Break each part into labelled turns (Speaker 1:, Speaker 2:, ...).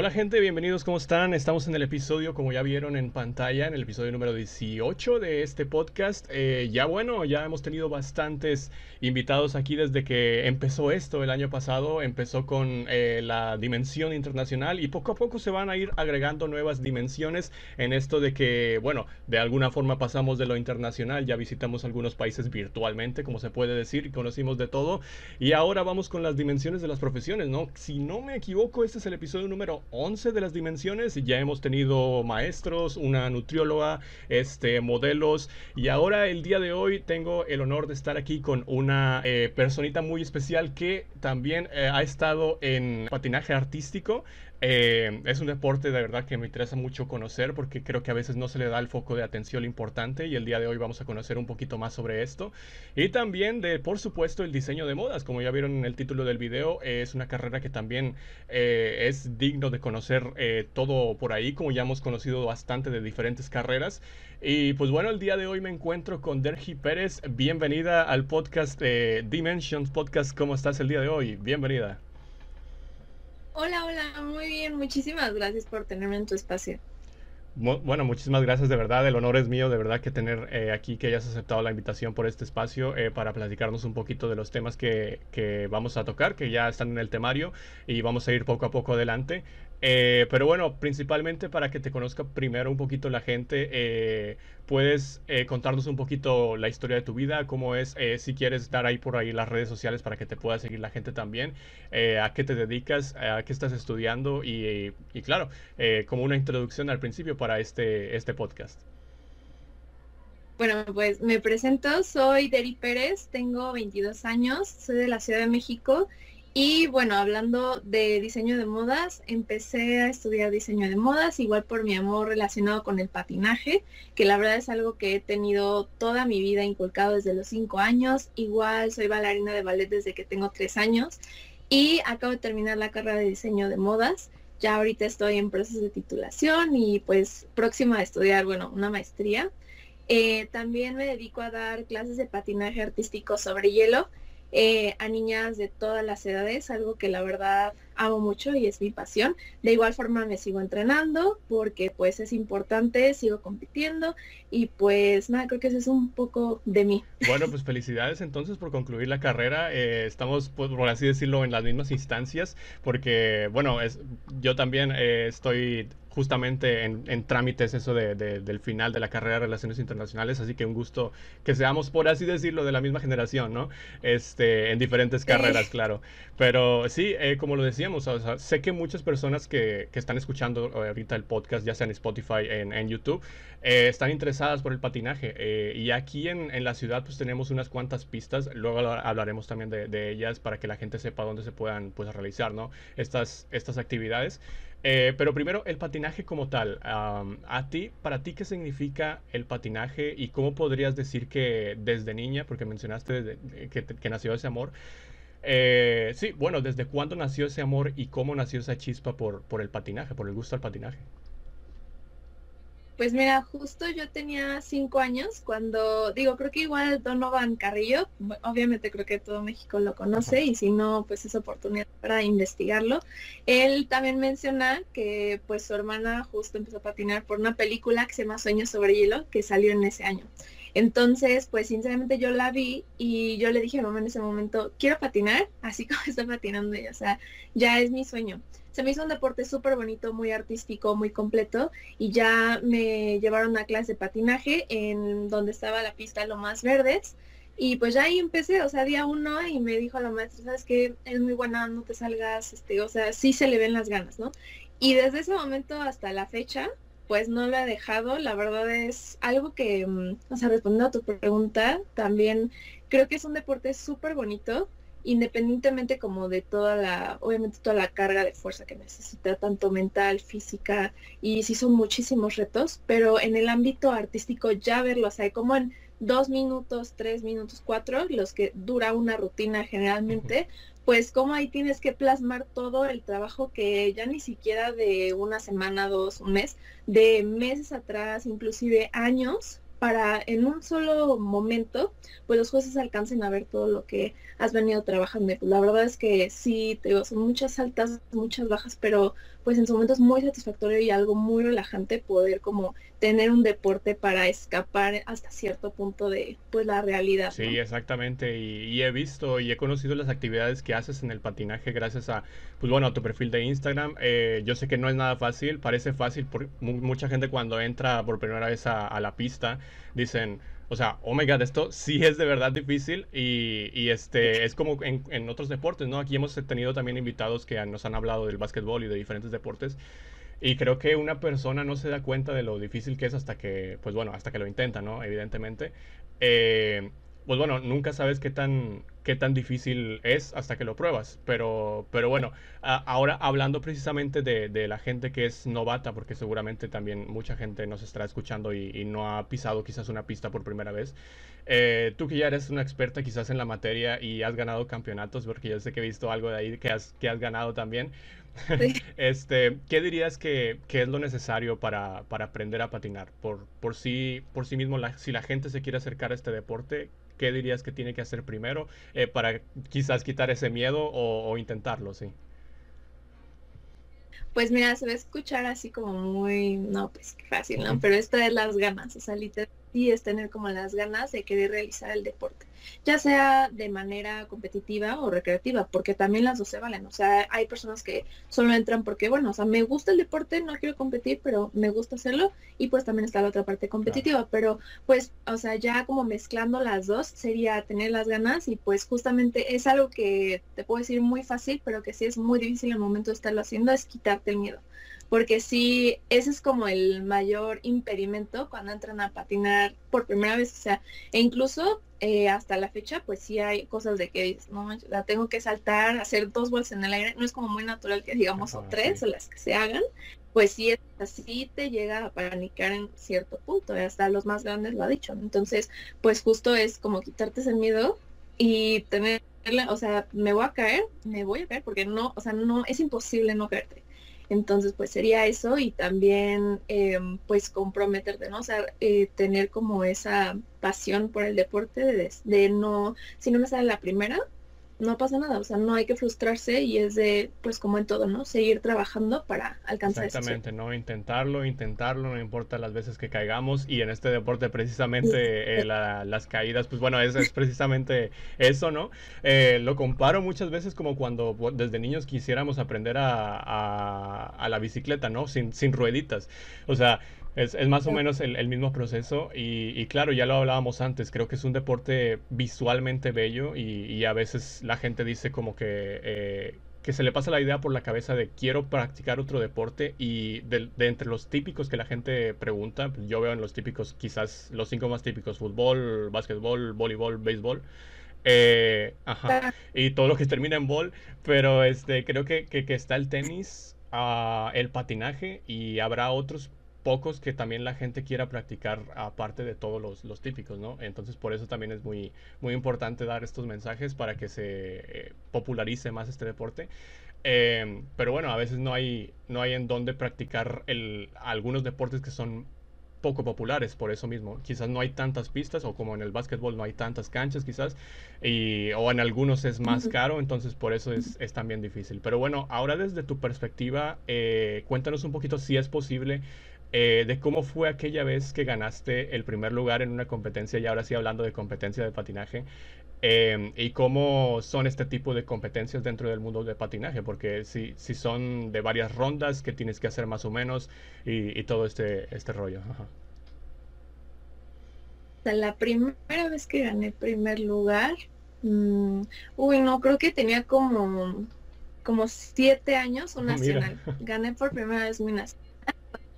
Speaker 1: Hola gente, bienvenidos, ¿cómo están? Estamos en el episodio, como ya vieron en pantalla, en el episodio número 18 de este podcast. Eh, ya bueno, ya hemos tenido bastantes invitados aquí desde que empezó esto el año pasado. Empezó con eh, la dimensión internacional y poco a poco se van a ir agregando nuevas dimensiones en esto de que, bueno, de alguna forma pasamos de lo internacional, ya visitamos algunos países virtualmente, como se puede decir, conocimos de todo. Y ahora vamos con las dimensiones de las profesiones, ¿no? Si no me equivoco, este es el episodio número 11 de las dimensiones. Ya hemos tenido maestros, una nutrióloga, este, modelos. Y ahora el día de hoy tengo el honor de estar aquí con una eh, personita muy especial que también eh, ha estado en patinaje artístico. Eh, es un deporte de verdad que me interesa mucho conocer porque creo que a veces no se le da el foco de atención importante y el día de hoy vamos a conocer un poquito más sobre esto. Y también de, por supuesto, el diseño de modas. Como ya vieron en el título del video, es una carrera que también eh, es digno de conocer eh, todo por ahí, como ya hemos conocido bastante de diferentes carreras. Y pues bueno, el día de hoy me encuentro con Dergi Pérez. Bienvenida al podcast Dimensions Podcast. ¿Cómo estás el día de hoy? Bienvenida.
Speaker 2: Hola, hola, muy bien, muchísimas gracias por tenerme en tu espacio.
Speaker 1: Bueno, muchísimas gracias de verdad, el honor es mío de verdad que tener eh, aquí que hayas aceptado la invitación por este espacio eh, para platicarnos un poquito de los temas que, que, vamos a tocar, que ya están en el temario y vamos a ir poco a poco adelante. Eh, pero bueno, principalmente para que te conozca primero un poquito la gente, eh, puedes eh, contarnos un poquito la historia de tu vida, cómo es, si quieres dar ahí por ahí las redes sociales para que te pueda seguir la gente también, a qué te dedicas, a qué estás estudiando y, y claro, como una introducción al principio para este, este podcast.
Speaker 2: Bueno, pues me presento, soy Deri Pérez, tengo 22 años, soy de la Ciudad de México y bueno, hablando de diseño de modas, empecé a estudiar diseño de modas, igual por mi amor relacionado con el patinaje, que la verdad es algo que he tenido toda mi vida inculcado desde los cinco años. Igual soy bailarina de ballet desde que tengo tres años y acabo de terminar la carrera de diseño de modas. Ya ahorita estoy en proceso de titulación y pues próxima a estudiar, bueno, una maestría. Eh, también me dedico a dar clases de patinaje artístico sobre hielo eh, a niñas de todas las edades, algo que la verdad amo mucho y es mi pasión. De igual forma me sigo entrenando porque pues es importante, sigo compitiendo y pues nada, creo que eso es un poco de mí.
Speaker 1: Bueno, pues felicidades entonces por concluir la carrera. Eh, estamos, pues, por así decirlo, en las mismas instancias porque, bueno, es, yo también eh, estoy justamente en, trámites eso de, del final de la carrera de Relaciones Internacionales, así que un gusto que seamos, por así decirlo, de la misma generación, ¿no? Este, en diferentes carreras, claro. Pero sí, eh, como lo decíamos, sé que muchas personas que, que, están escuchando ahorita el podcast, ya sea en Spotify, en, en YouTube, eh, están interesadas por el patinaje. Eh, y aquí en, en, la ciudad pues tenemos unas cuantas pistas, luego hablaremos también de, de, ellas para que la gente sepa dónde se puedan pues realizar, ¿no? Estas, estas actividades. Eh, pero primero, el patinaje como tal. a ti, para ti, ¿qué significa el patinaje y cómo podrías decir que desde niña, porque mencionaste que, que, nació ese amor, eh, sí, bueno, ¿desde cuándo nació ese amor y cómo nació esa chispa por, por el patinaje, por el gusto al patinaje?
Speaker 2: Pues mira, justo yo tenía cinco años cuando, digo, creo que igual Donovan Carrillo, obviamente creo que todo México lo conoce y si no, pues es oportunidad para investigarlo. Él también menciona que pues su hermana justo empezó a patinar por una película que se llama Sueños sobre hielo, que salió en ese año. Entonces, pues sinceramente yo la vi y yo le dije a mamá en ese momento, quiero patinar, así como está patinando ella, o sea, ya es mi sueño se me hizo un deporte súper bonito, muy artístico, muy completo y ya me llevaron a clase de patinaje en donde estaba la pista Lo Más Verdes y pues ya ahí empecé, o sea, día uno y me dijo la maestra, sabes que es muy buena, no te salgas, este, o sea, sí se le ven las ganas, ¿no? Y desde ese momento hasta la fecha, pues no lo he dejado, la verdad es algo que, mm, o sea, respondiendo a tu pregunta, también creo que es un deporte súper bonito, independientemente como de toda la, obviamente toda la carga de fuerza que necesita, tanto mental, física, y sí son muchísimos retos, pero en el ámbito artístico ya verlo, o sea, como en dos minutos, tres minutos, cuatro, los que dura una rutina generalmente, pues como ahí tienes que plasmar todo el trabajo que ya ni siquiera de una semana, dos, un mes, de meses atrás, inclusive años, para en un solo momento, pues los jueces alcancen a ver todo lo que has venido trabajando. La verdad es que sí, te digo, son muchas altas, muchas bajas, pero pues en su momento es muy satisfactorio y algo muy relajante poder como tener un deporte para escapar hasta cierto punto de pues la realidad.
Speaker 1: Sí, exactamente. Y, he visto y he conocido las actividades que haces en el patinaje gracias a, pues bueno, a tu perfil de Instagram. Eh, yo sé que no es nada fácil, parece fácil, por, mucha gente cuando entra por primera vez a la pista dicen, o sea, oh my god, esto sí es de verdad difícil y, este es como en, otros deportes, ¿no? Aquí hemos tenido también invitados que nos han hablado del básquetbol y de diferentes deportes y creo que una persona no se da cuenta de lo difícil que es hasta que, pues bueno, hasta que lo intenta, ¿no? Evidentemente. Eh, pues bueno, nunca sabes qué tan, qué tan difícil es hasta que lo pruebas. Pero, pero bueno, ahora hablando precisamente de, la gente que es novata, porque seguramente también mucha gente nos estará escuchando y, no ha pisado quizás una pista por primera vez. Eh, tú que ya eres una experta quizás en la materia y has ganado campeonatos, porque yo sé que he visto algo de ahí que has, que has ganado también. este, ¿Qué dirías que, es lo necesario para, aprender a patinar? Por, por, sí, por sí mismo, si la gente se quiere acercar a este deporte, ¿qué dirías que tiene que hacer primero eh, para quizás quitar ese miedo o, o intentarlo? Sí.
Speaker 2: Pues mira, se va a escuchar así como muy, no, pues fácil, ¿no? Pero esta es las ganas, o sea, literalmente y es tener como las ganas de querer realizar el deporte, ya sea de manera competitiva o recreativa, porque también las dos se valen. O sea, hay personas que solo entran porque, bueno, o sea, me gusta el deporte, no quiero competir, pero me gusta hacerlo y pues también está la otra parte competitiva, pero pues, o sea, ya como mezclando las dos sería tener las ganas y pues justamente es algo que te puedo decir muy fácil, pero que sí es muy difícil el momento de estarlo haciendo, es quitarte el miedo porque sí, ese es como el mayor impedimento cuando entran a patinar por primera vez, o sea, e incluso eh, hasta la fecha, pues sí hay cosas de que no, la tengo que saltar, hacer dos vueltas en el aire, no es como muy natural que digamos o tres o las que se hagan, pues sí, así te llega a panicar en cierto punto, hasta los más grandes lo ha dicho, entonces, pues justo es como quitarte ese miedo y tener, o sea, me voy a caer, me voy a caer, porque no, o sea, no, es imposible no caerte entonces, pues sería eso y también, em, pues, comprometerte, ¿no? O sea, eh, tener como esa pasión por el deporte de, de no, si no me sale la primera, no pasa nada, o sea, no hay que frustrarse y es de, pues como en todo, ¿no? Seguir trabajando para alcanzar
Speaker 1: Exactamente, ¿no? Intentarlo, intentarlo, no importa las veces que caigamos y en este deporte precisamente eh, las caídas, pues bueno, es, es precisamente eso, ¿no? Eh, lo comparo muchas veces como cuando desde niños quisiéramos aprender a, a, la bicicleta, ¿no? Sin, sin rueditas, o sea, es, más o menos el, mismo proceso y, claro, ya lo hablábamos antes, creo que es un deporte visualmente bello y, a veces la gente dice como que, eh, que se le pasa la idea por la cabeza de quiero practicar otro deporte y de, entre los típicos que la gente pregunta, pues yo veo en los típicos quizás los cinco más típicos, fútbol, básquetbol, voleibol, béisbol. Eh, ajá, y todo lo que termina en bol, pero este, creo que, que, está el tenis, uh, el patinaje y habrá otros pocos que también la gente quiera practicar aparte de todos los, los, típicos, ¿no? Entonces por eso también es muy, muy importante dar estos mensajes para que se eh, popularice más este deporte. Em, pero bueno, a veces no hay, no hay en dónde practicar el, algunos deportes que son poco populares por eso mismo. Quizás no hay tantas pistas o como en el básquetbol no hay tantas canchas quizás y, o en algunos es más caro, entonces por eso es, es también difícil. Pero bueno, ahora desde tu perspectiva, eh, cuéntanos un poquito si es posible eh, de cómo fue aquella vez que ganaste el primer lugar en una competencia, y ahora sí hablando de competencia de patinaje, em, y cómo son este tipo de competencias dentro del mundo de patinaje, porque si, si son de varias rondas que tienes que hacer más o menos y, todo este, este rollo.
Speaker 2: La primera vez que gané primer lugar, mm, uy, no, creo que tenía como, como siete años un nacional. Gané por primera vez mi nacional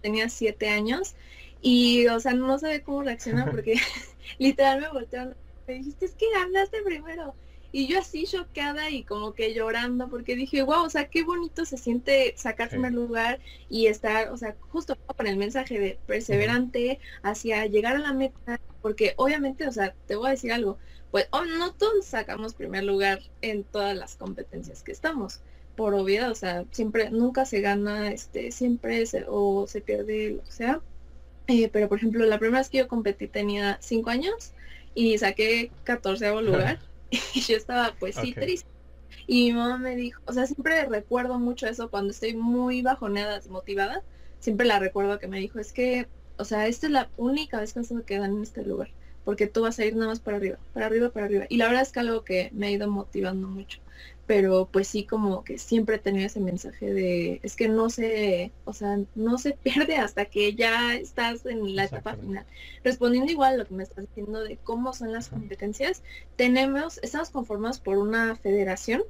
Speaker 2: tenía siete años y, o sea, no sabía cómo reaccionar porque literal me voltearon, me dijiste, es que ganaste primero. Y yo así chocada y como que llorando porque dije, wow, o sea, qué bonito se siente sacar primer lugar y estar, o sea, justo con el mensaje de perseverante hacia llegar a la meta, porque obviamente, o sea, te voy a decir algo, pues oh, no todos sacamos primer lugar en todas las competencias que estamos por obviedad, o sea, siempre, nunca se gana, este, siempre se, o se pierde, o sea, Eh, pero por ejemplo, la primera vez que yo competí tenía cinco años y saqué 14 lugar y yo estaba pues sí triste. Y mi mamá me dijo, o sea, siempre recuerdo mucho eso cuando estoy muy bajoneada, desmotivada, siempre la recuerdo que me dijo, es que, o sea, esta es la única vez que se quedan en este lugar, porque tú vas a ir nada más para arriba, para arriba, para arriba. Y la verdad es que algo que me ha ido motivando mucho pero pues sí como que siempre he tenido ese mensaje de es que no se, o sea, no se pierde hasta que ya estás en la etapa final. Respondiendo igual a lo que me estás diciendo de cómo son las competencias, tenemos, estamos conformados por una federación,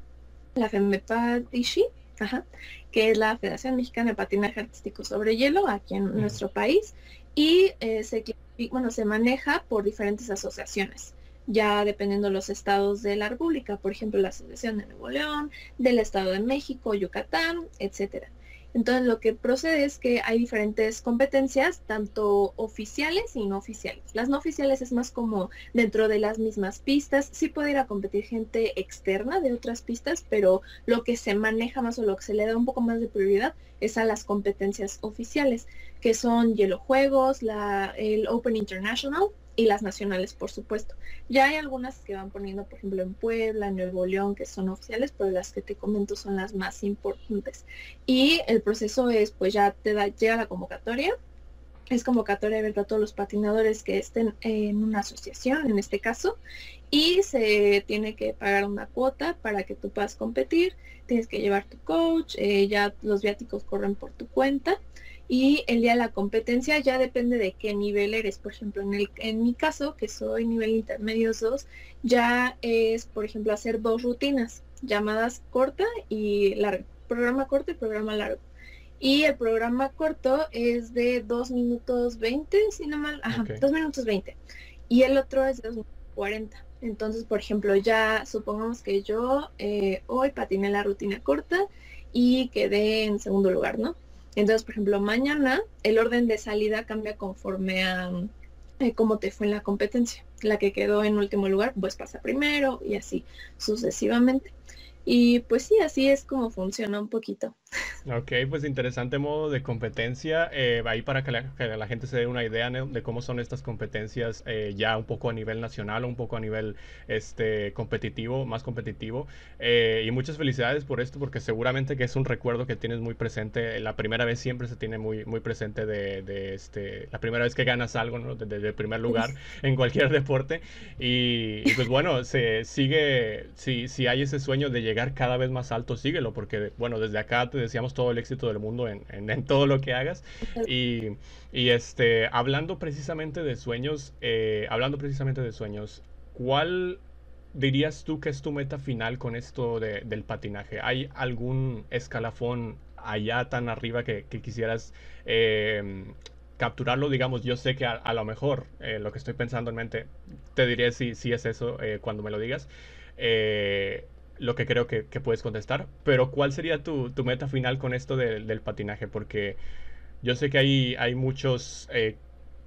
Speaker 2: la FEMEPADISHI, ajá, que es la Federación Mexicana de Patinaje Artístico sobre Hielo aquí en nuestro país, y eh, se, bueno, se maneja por diferentes asociaciones ya dependiendo de los estados de la República, por ejemplo, la Asociación de Nuevo León, del Estado de México, Yucatán, etcétera. Entonces lo que procede es que hay diferentes competencias, tanto oficiales y no oficiales. Las no oficiales es más como dentro de las mismas pistas. Sí puede ir a competir gente externa de otras pistas, pero lo que se maneja más o lo que se le da un poco más de prioridad es a las competencias oficiales, que son Hielo Juegos, el Open International, y las nacionales, por supuesto. Ya hay algunas que van poniendo, por ejemplo, en Puebla, en Nuevo León, que son oficiales, pero las que te comento son las más importantes. Y el proceso es, pues ya te da, llega la convocatoria, es convocatoria abierta a todos los patinadores que estén en una asociación, en este caso, y se tiene que pagar una cuota para que tú puedas competir, tienes que llevar tu coach, eh, ya los viáticos corren por tu cuenta y el día de la competencia ya depende de qué nivel eres. Por ejemplo, en, el, en mi caso, que soy nivel intermedio 2, ya es, por ejemplo, hacer dos rutinas llamadas corta y largo. Programa corto y programa largo. Y el programa corto es de 2 minutos 20, si no mal, ajá, 2 minutos 20. Y el otro es de 2 minutos 40. Entonces, por ejemplo, ya supongamos que yo eh, hoy patiné la rutina corta y quedé en segundo lugar, ¿no? Entonces, por ejemplo, mañana el orden de salida cambia conforme a eh, cómo te fue en la competencia. La que quedó en último lugar, pues pasa primero y así sucesivamente. Y pues sí, así es como funciona un poquito.
Speaker 1: Ok, pues interesante modo de competencia. Eh, ahí para que la, gente se dé una idea de cómo son estas competencias eh, ya un poco a nivel nacional, un poco a nivel este, competitivo, más competitivo. Eh, y muchas felicidades por esto, porque seguramente que es un recuerdo que tienes muy presente. La primera vez siempre se tiene muy, muy presente de, este, la primera vez que ganas algo, ¿no? Desde el primer lugar en cualquier deporte. Y, pues bueno, se sigue, si, si hay ese sueño de llegar cada vez más alto, síguelo, porque bueno, desde acá te decíamos todo el éxito del mundo en, en, todo lo que hagas. Y, y, este, hablando precisamente de sueños, eh, hablando precisamente de sueños, ¿cuál dirías tú que es tu meta final con esto de, del patinaje? ¿Hay algún escalafón allá tan arriba que, que quisieras eh, capturarlo? Digamos, yo sé que a, lo mejor eh, lo que estoy pensando en mente, te diré si, si es eso cuando me lo digas lo que creo que, puedes contestar. Pero ¿cuál sería tu, meta final con esto del patinaje? Porque yo sé que hay, hay muchos, eh,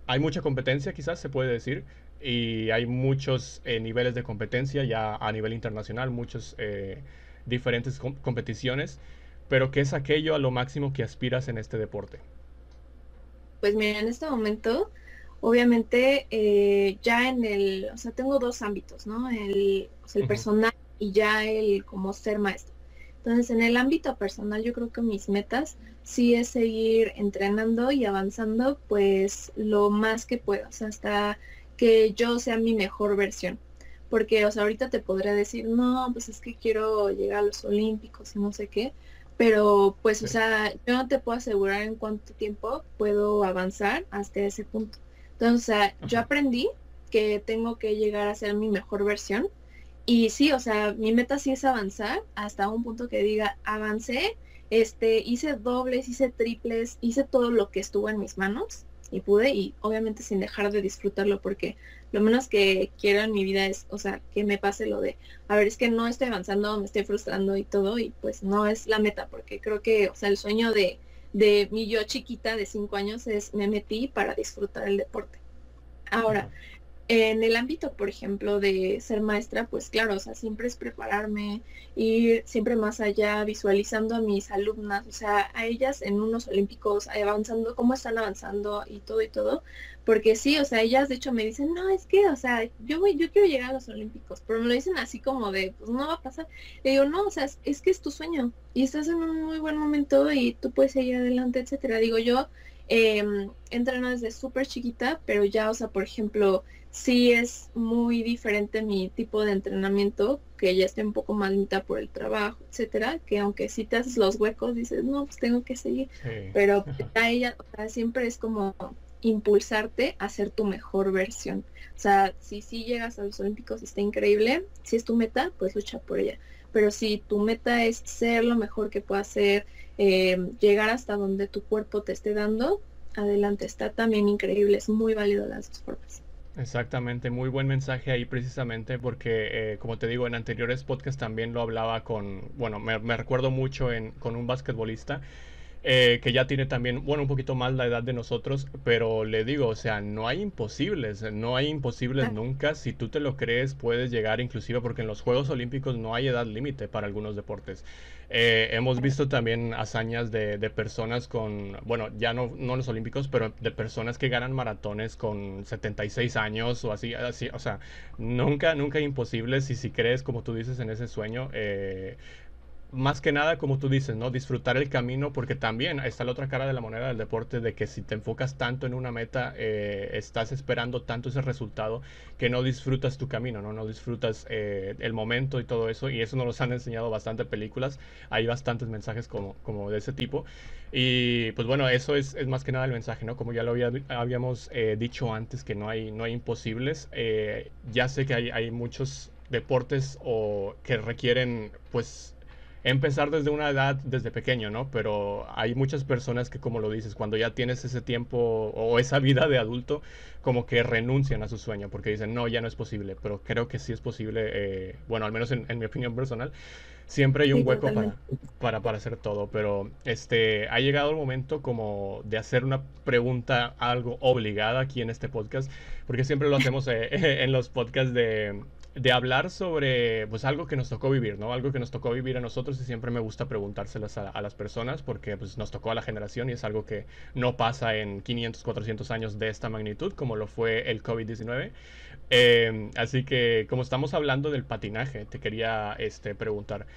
Speaker 1: hay mucha competencia quizás se puede decir, y hay muchos eh, niveles de competencia ya a nivel internacional, muchos eh, diferentes competiciones, pero ¿qué es aquello a lo máximo que aspiras en este deporte?
Speaker 2: Pues mira, en este momento, obviamente, ya en el, o sea, tengo dos ámbitos, ¿no? El, el personal y ya el como ser maestro. Entonces, en el ámbito personal, yo creo que mis metas sí es seguir entrenando y avanzando, pues lo más que pueda, o sea, hasta que yo sea mi mejor versión. Porque, o sea, ahorita te podría decir, no, pues es que quiero llegar a los Olímpicos y no sé qué, pero pues, o sea, yo no te puedo asegurar en cuánto tiempo puedo avanzar hasta ese punto. Entonces, o sea, yo aprendí que tengo que llegar a ser mi mejor versión y sí, o sea, mi meta sí es avanzar hasta un punto que diga, avancé, este, hice dobles, hice triples, hice todo lo que estuvo en mis manos y pude y obviamente sin dejar de disfrutarlo porque lo menos que quiero en mi vida es, o sea, que me pase lo de, a ver, es que no estoy avanzando, me estoy frustrando y todo y pues no es la meta porque creo que, o sea, el sueño de, de mi yo chiquita de cinco años es, me metí para disfrutar el deporte. Ahora, En el ámbito, por ejemplo, de ser maestra, pues claro, o sea, siempre es prepararme, ir siempre más allá, visualizando a mis alumnas, o sea, a ellas en unos olímpicos, avanzando, cómo están avanzando y todo y todo, porque sí, o sea, ellas de hecho me dicen, no, es que, o sea, yo voy, yo quiero llegar a los olímpicos, pero me lo dicen así como de, pues no va a pasar. Le digo, no, o sea, es, es que es tu sueño y estás en un muy buen momento y tú puedes seguir adelante, etcétera. Digo, yo eh, entreno desde súper chiquita, pero ya, o sea, por ejemplo, sí es muy diferente mi tipo de entrenamiento, que ya esté un poco más limitado por el trabajo, etcétera, que aunque si te haces los huecos, dices, no, pues tengo que seguir. Pero a ella, o sea, siempre es como impulsarte a ser tu mejor versión. O sea, si sí llegas a los Olímpicos está increíble, si es tu meta, pues lucha por ella. Pero si tu meta es ser lo mejor que puedas ser, eh, llegar hasta donde tu cuerpo te esté dando, adelante, está también increíble, es muy válido las dos formas.
Speaker 1: Exactamente, muy buen mensaje ahí precisamente porque, eh, como te digo, en anteriores podcasts también lo hablaba con, bueno, me, recuerdo mucho en, con un basquetbolista eh, que ya tiene también, bueno, un poquito más la edad de nosotros, pero le digo, o sea, no hay imposibles, no hay imposibles nunca. Si tú te lo crees, puedes llegar inclusive porque en los Juegos Olímpicos no hay edad límite para algunos deportes. Eh, hemos visto también hazañas de, de, personas con, bueno, ya no, no los Olímpicos, pero de personas que ganan maratones con 76 años o así, así o sea, nunca, nunca imposibles y si crees, como tú dices, en ese sueño, eh, más que nada, como tú dices, ¿no? Disfrutar el camino, porque también está la otra cara de la moneda del deporte, de que si te enfocas tanto en una meta, eh, estás esperando tanto ese resultado, que no disfrutas tu camino, ¿no? No disfrutas eh, el momento y todo eso, y eso nos han enseñado bastante películas, hay bastantes mensajes como, como de ese tipo, y pues bueno, eso es, es más que nada el mensaje, ¿no? Como ya lo había, habíamos eh, dicho antes, que no hay, no hay imposibles, ya sé que hay, hay muchos deportes o que requieren, pues, empezar desde una edad, desde pequeño, ¿no? Pero hay muchas personas que, como lo dices, cuando ya tienes ese tiempo o esa vida de adulto, como que renuncian a su sueño porque dicen, no, ya no es posible, pero creo que sí es posible, eh, bueno, al menos en, mi opinión personal, siempre hay un hueco para, para, para, hacer todo, pero este, ha llegado el momento como de hacer una pregunta algo obligada aquí en este podcast, porque siempre lo hacemos eh, en los podcasts de, de hablar sobre pues algo que nos tocó vivir, ¿no? Algo que nos tocó vivir a nosotros y siempre me gusta preguntárselas a, las personas porque pues nos tocó a la generación y es algo que no pasa en 500, 400 años de esta magnitud como lo fue el COVID-19. Eh, así que como estamos hablando del patinaje, te quería este, preguntar,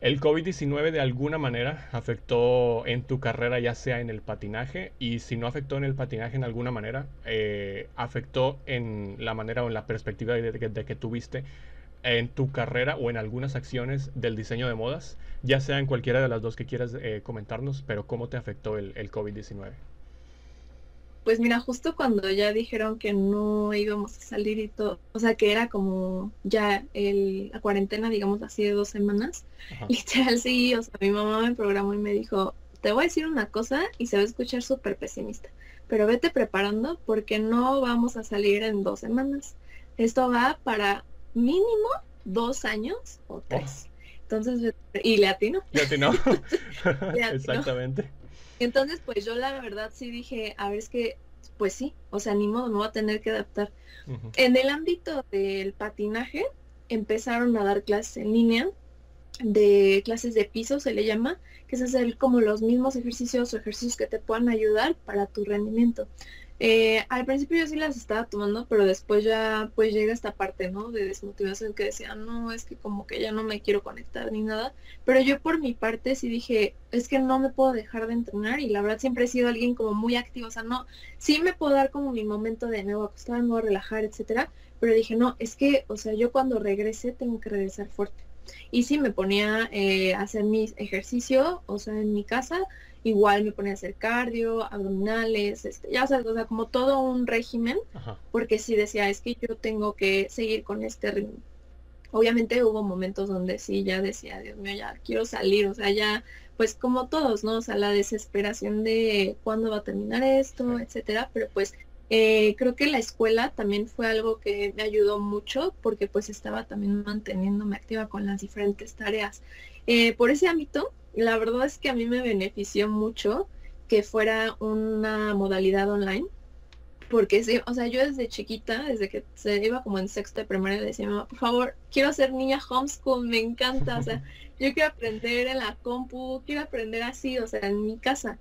Speaker 1: ¿El COVID-19 de alguna manera afectó en tu carrera, ya sea en el patinaje? Y si no afectó en el patinaje en alguna manera, eh, ¿afectó en la manera o en la perspectiva de, que tuviste en tu carrera o en algunas acciones del diseño de modas? Ya sea en cualquiera de las dos que quieras eh, comentarnos, pero ¿cómo te afectó el, el COVID-19?
Speaker 2: Pues mira, justo cuando ya dijeron que no íbamos a salir y todo, o sea que era como ya el, la cuarentena, digamos así, de dos semanas, literal sí, o sea, mi mamá me programó y me dijo, te voy a decir una cosa y se va a escuchar súper pesimista, pero vete preparando porque no vamos a salir en dos semanas. Esto va para mínimo dos años o tres. Entonces, y le atinó.
Speaker 1: Le atinó. Exactamente.
Speaker 2: Entonces, pues yo la verdad sí dije, a ver, es que, pues sí, o sea, ni modo, me voy a tener que adaptar. En el ámbito del patinaje, empezaron a dar clases en línea, de clases de piso se le llama, que es hacer como los mismos ejercicios o ejercicios que te puedan ayudar para tu rendimiento. Eh, al principio yo sí las estaba tomando, pero después ya pues llega esta parte, ¿no? De desmotivación que decía, no, es que como que ya no me quiero conectar ni nada. Pero yo por mi parte sí dije, es que no me puedo dejar de entrenar y la verdad siempre he sido alguien como muy activo, o sea, no, sí me puedo dar como mi momento de me voy a acostar, me voy a relajar, etcétera. Pero dije, no, es que, o sea, yo cuando regrese tengo que regresar fuerte. Y sí me ponía eh, a hacer mis ejercicio, o sea, en mi casa, igual me ponía a hacer cardio, abdominales, este, ya sabes, o sea, como todo un régimen, porque sí decía, es que yo tengo que seguir con este ritmo. Obviamente hubo momentos donde sí, ya decía, Dios mío, ya quiero salir, o sea, ya, pues como todos, ¿no? O sea, la desesperación de cuándo va a terminar esto, etcétera, pero pues eh, creo que la escuela también fue algo que me ayudó mucho porque pues estaba también manteniéndome activa con las diferentes tareas. Eh, por ese ámbito, la verdad es que a mí me benefició mucho que fuera una modalidad online porque sí, o sea, yo desde chiquita, desde que se iba como en sexto de primaria, decía, mamá, por favor, quiero ser niña homeschool, me encanta, o sea, yo quiero aprender en la compu, quiero aprender así, o sea, en mi casa,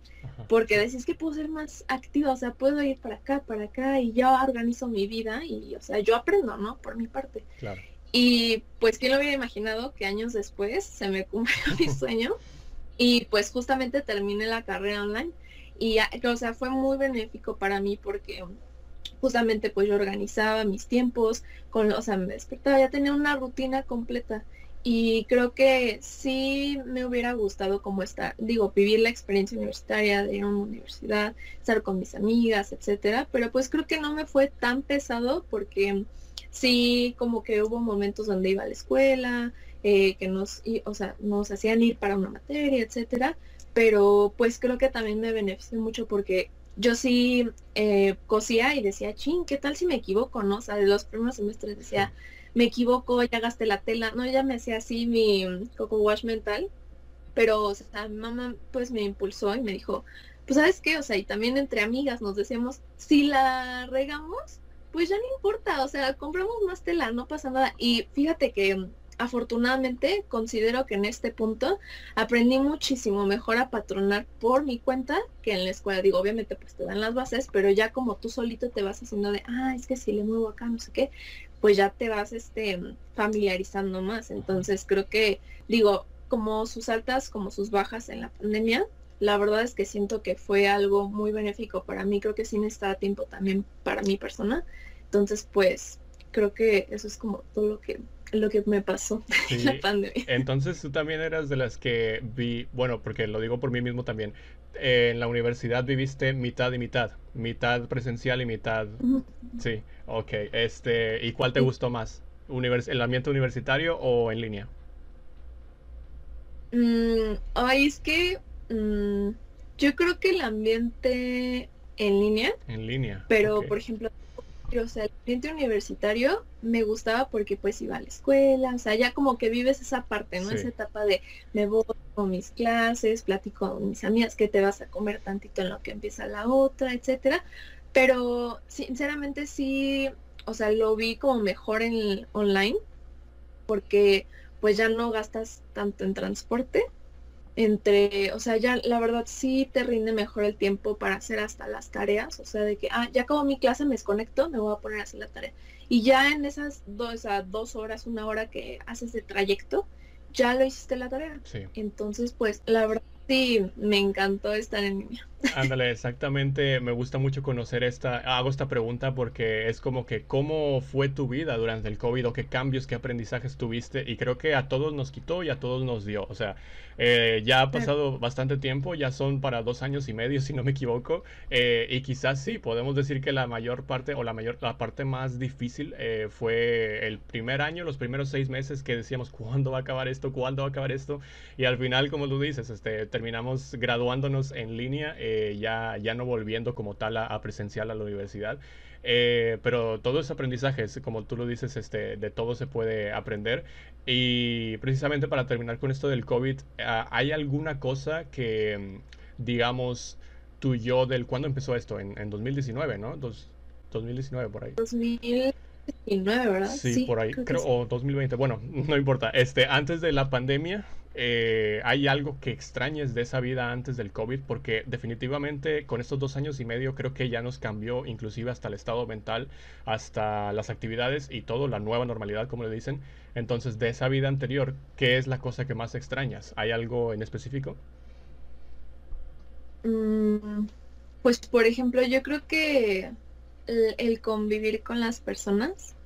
Speaker 2: porque decís que puedo ser más activa, o sea, puedo ir para acá, para acá, y yo organizo mi vida, y, o sea, yo aprendo, ¿no? Por mi parte.
Speaker 1: Claro.
Speaker 2: Y pues, ¿quién lo hubiera imaginado que años después se me cumplió mi sueño? Y pues justamente terminé la carrera online y, o sea, fue muy benéfico para mí porque justamente pues yo organizaba mis tiempos, con, o sea, me despertaba, ya tenía una rutina completa. Y creo que sí me hubiera gustado como estar, digo, vivir la experiencia universitaria de ir a una universidad, estar con mis amigas, etcétera, pero pues creo que no me fue tan pesado porque sí como que hubo momentos donde iba a la escuela, eh, que nos, o sea, nos hacían ir para una materia, etcétera, pero pues creo que también me benefició mucho porque yo sí eh, cosía y decía, ching, ¿qué tal si me equivoco? ¿No? O sea, de los primeros semestres decía, me equivoco, ya gasté la tela, no, ya me hacía así mi coco wash mental, pero o sea, mi mamá pues me impulsó y me dijo, pues sabes qué, o sea, y también entre amigas nos decíamos, si la regamos, pues ya no importa, o sea, compramos más tela, no pasa nada. Y fíjate que afortunadamente considero que en este punto aprendí muchísimo mejor a patronar por mi cuenta que en la escuela. Digo, obviamente pues te dan las bases, pero ya como tú solito te vas haciendo de, ah, es que si le muevo acá, no sé qué, pues ya te vas este familiarizando más. Entonces creo que, digo, como sus altas, como sus bajas en la pandemia, la verdad es que siento que fue algo muy benéfico para mí. Creo que sí necesitaba tiempo también para mi persona. Entonces, pues, creo que eso es como todo lo que lo que me pasó en la pandemia.
Speaker 1: Entonces tú también eras de las que vi, bueno, porque lo digo por mí mismo también, eh, en la universidad viviste mitad y mitad, mitad presencial y mitad... Sí, ok. Este, ¿Y cuál te gustó más? ¿El ambiente universitario o en línea?
Speaker 2: Mm, ay, es que mm, yo creo que el ambiente en línea.
Speaker 1: En línea.
Speaker 2: Pero, por ejemplo, o sea, el ambiente universitario me gustaba porque pues iba a la escuela, o sea, ya como que vives esa parte, ¿no? Esa etapa de me voy con mis clases, platico con mis amigas que te vas a comer tantito en lo que empieza la otra, etcétera. Pero sinceramente sí, o sea, lo vi como mejor en online porque pues ya no gastas tanto en transporte entre, o sea, ya la verdad sí te rinde mejor el tiempo para hacer hasta las tareas, o sea, de que, ah, ya acabo mi clase, me desconecto, me voy a poner a hacer la tarea. Y ya en esas dos, o dos horas, una hora que haces de trayecto, ya lo hiciste la tarea.
Speaker 1: Sí.
Speaker 2: Entonces, pues, la verdad sí, me encantó estar en línea.
Speaker 1: Ándale, exactamente. Me gusta mucho conocer esta, hago esta pregunta porque es como que cómo fue tu vida durante el COVID o qué cambios, qué aprendizajes tuviste y creo que a todos nos quitó y a todos nos dio. O sea, eh, ya ha pasado bastante tiempo, ya son para dos años y medio, si no me equivoco, eh, y quizás sí, podemos decir que la mayor parte o la mayor, la parte más difícil eh, fue el primer año, los primeros seis meses que decíamos, ¿cuándo va a acabar esto? ¿Cuándo va a acabar esto? Y al final, como tú dices, este, terminamos graduándonos en línea, ya, ya no volviendo como tal a, presencial a la universidad. pero todo ese aprendizaje, como tú lo dices, este, de todo se puede aprender. Y precisamente para terminar con esto del COVID, ah, ¿hay alguna cosa que, digamos, tú y yo del cuándo empezó esto? En, en 2019, ¿no? Dos, 2019 por ahí.
Speaker 2: 2019, ¿verdad?
Speaker 1: Sí, por ahí, creo, o 2020, bueno, no importa. Este, antes de la pandemia, eh, ¿hay algo que extrañes de esa vida antes del COVID? Porque definitivamente con estos dos años y medio creo que ya nos cambió inclusive hasta el estado mental, hasta las actividades y todo, la nueva normalidad, como le dicen. Entonces, de esa vida anterior, ¿qué es la cosa que más extrañas? ¿Hay algo en específico?
Speaker 2: Mm, pues, por ejemplo, yo creo que el, convivir con las personas,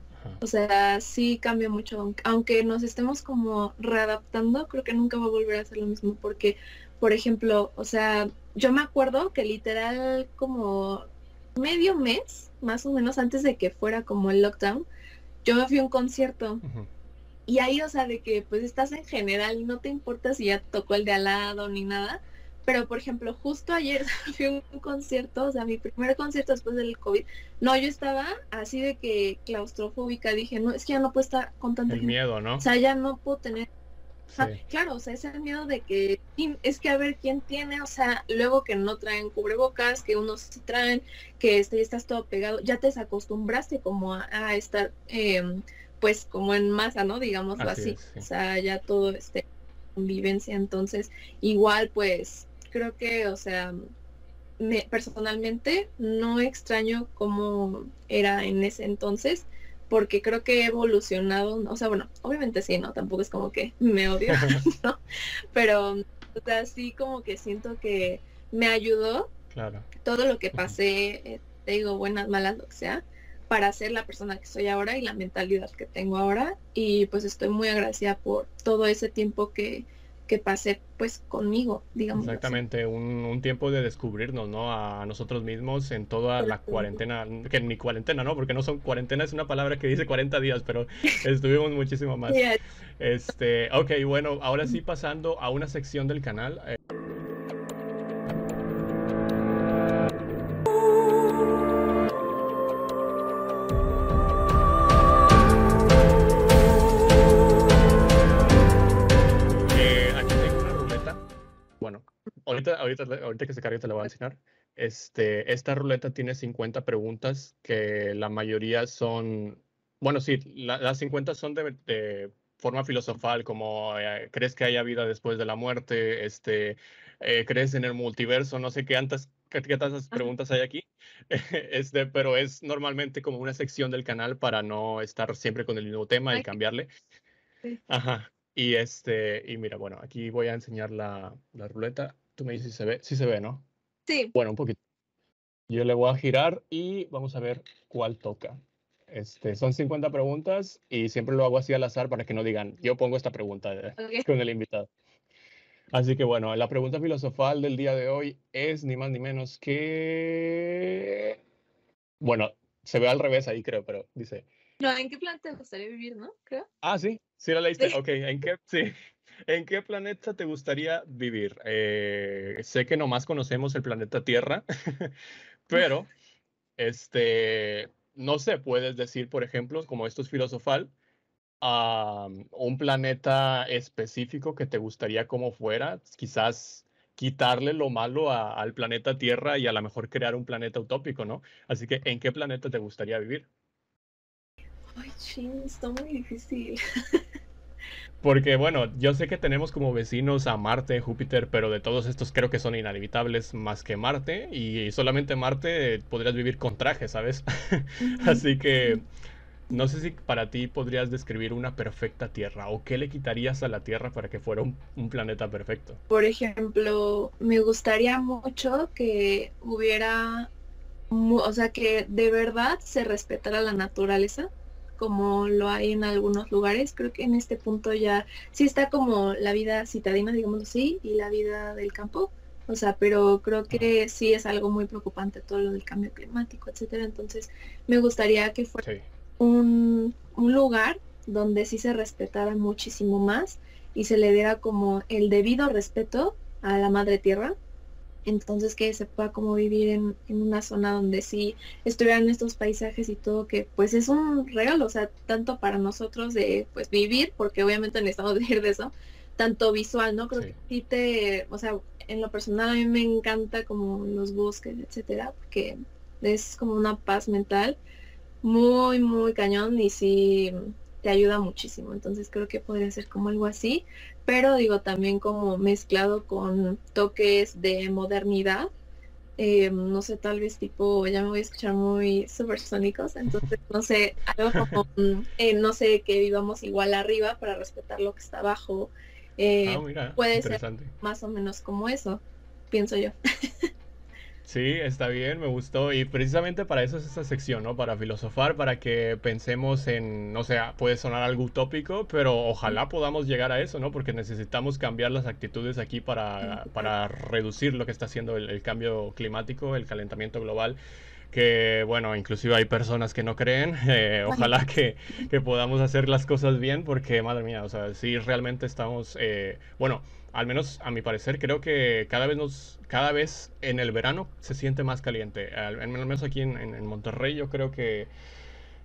Speaker 2: o sea, sí cambia mucho, aunque nos estemos como readaptando, creo que nunca va a volver a ser lo mismo, porque, por ejemplo, o sea, yo me acuerdo que literal como medio mes, más o menos antes de que fuera como el lockdown, yo me fui a un concierto. Y ahí, o sea, de que pues estás en general y no te importa si ya tocó el de al lado ni nada. Pero, por ejemplo, justo ayer fui a un concierto, o sea, mi primer concierto después del COVID. No, yo estaba así de que claustrofóbica. Dije, no, es que ya no puedo estar con tanto
Speaker 1: El miedo, ¿no?
Speaker 2: O sea, ya no puedo tener claro, o sea, ese miedo de que es que a ver quién tiene, o sea, luego que no traen cubrebocas, que unos traen, que este, estás todo pegado, ya te desacostumbraste como a, estar em, pues como en masa, ¿no? Digámoslo así. O sea, ya todo este convivencia, entonces igual pues creo que, o sea, me, personalmente no extraño cómo era en ese entonces, porque creo que he evolucionado, o sea, bueno, obviamente sí, ¿no? Tampoco es como que me odio, ¿no? Pero, o sea, sí como que siento que me ayudó
Speaker 1: claro.
Speaker 2: todo lo que pasé, eh, te digo, buenas, malas, lo que sea, para ser la persona que soy ahora y la mentalidad que tengo ahora. Y pues estoy muy agradecida por todo ese tiempo que, que pasé pues conmigo, digamos.
Speaker 1: Exactamente, un, tiempo de descubrirnos, ¿no? A nosotros mismos en toda la cuarentena, que ni cuarentena, ¿no? Porque no son cuarentena, es una palabra que dice 40 días, pero estuvimos muchísimo más. Este, ok, bueno, ahora sí pasando a una sección del canal. Eh, Ahorita, ahorita, ahorita que se cargue te la voy a enseñar. Este, esta ruleta tiene 50 preguntas que la mayoría son, bueno, sí, las 50 son de, forma filosofal, como eh, crees que haya vida después de la muerte, este, eh, crees en el multiverso, no sé qué tantas, qué, tantas preguntas hay aquí, este, pero es normalmente como una sección del canal para no estar siempre con el mismo tema y cambiarle. Ajá. Y este, y mira, bueno, aquí voy a enseñar la, la ruleta me dices si se ve, si se ve, ¿no?
Speaker 2: Sí.
Speaker 1: Bueno, un poquito. Yo le voy a girar y vamos a ver cuál toca. Este, son 50 preguntas y siempre lo hago así al azar para que no digan, yo pongo esta pregunta eh, con el invitado. Así que bueno, la pregunta filosofal del día de hoy es ni más ni menos que... Bueno, se ve al revés ahí creo, pero dice...
Speaker 2: No, ¿en qué planeta te gustaría vivir, no? Creo.
Speaker 1: Ah, sí, sí la leíste. Ok, ¿en qué? Sí. ¿En qué planeta te gustaría vivir? Eh, sé que nomás conocemos el planeta Tierra, pero este, no sé, puedes decir, por ejemplo, como esto es filosofal, un planeta específico que te gustaría como fuera, quizás quitarle lo malo al planeta Tierra y a lo mejor crear un planeta utópico, ¿no? Así que, ¿en qué planeta te gustaría vivir?
Speaker 2: Ay, ching, está muy difícil.
Speaker 1: Porque bueno, yo sé que tenemos como vecinos a Marte, Júpiter, pero de todos estos creo que son inhabitables más que Marte y solamente Marte podrías vivir con traje, ¿sabes? Así que no sé si para ti podrías describir una perfecta Tierra o qué le quitarías a la Tierra para que fuera un, planeta perfecto.
Speaker 2: Por ejemplo, me gustaría mucho que hubiera, o sea, que de verdad se respetara la naturaleza como lo hay en algunos lugares. Creo que en este punto ya sí está como la vida citadina, digamos así, y la vida del campo. O sea, pero creo que sí es algo muy preocupante todo lo del cambio climático, etcétera. Entonces, me gustaría que fuera un, un lugar donde sí se respetara muchísimo más y se le diera como el debido respeto a la madre tierra entonces que se pueda como vivir en, una zona donde sí estuvieran estos paisajes y todo que pues es un regalo, o sea, tanto para nosotros de pues vivir, porque obviamente necesitamos vivir de eso, tanto visual, ¿no? Creo que sí te, o sea, en lo personal a mí me encanta como los bosques, etcétera, porque es como una paz mental muy, muy cañón y sí te ayuda muchísimo. Entonces creo que podría ser como algo así pero digo también como mezclado con toques de modernidad. Eh, no sé, tal vez tipo, ya me voy a escuchar muy supersónicos, entonces no sé, algo como, mm, eh, no sé, que vivamos igual arriba para respetar lo que está abajo. Eh, ah, puede ser más o menos como eso, pienso yo.
Speaker 1: Sí, está bien, me gustó. Y precisamente para eso es esta sección, ¿no? Para filosofar, para que pensemos en, no sé, puede sonar algo utópico, pero ojalá podamos llegar a eso, ¿no? Porque necesitamos cambiar las actitudes aquí para, para reducir lo que está haciendo el, cambio climático, el calentamiento global que bueno, inclusive hay personas que no creen, eh, ojalá que, que, podamos hacer las cosas bien porque madre mía, o sea, sí realmente estamos, eh, bueno, al menos a mi parecer, creo que cada vez nos, cada vez en el verano se siente más caliente. Al, menos aquí en, Monterrey yo creo que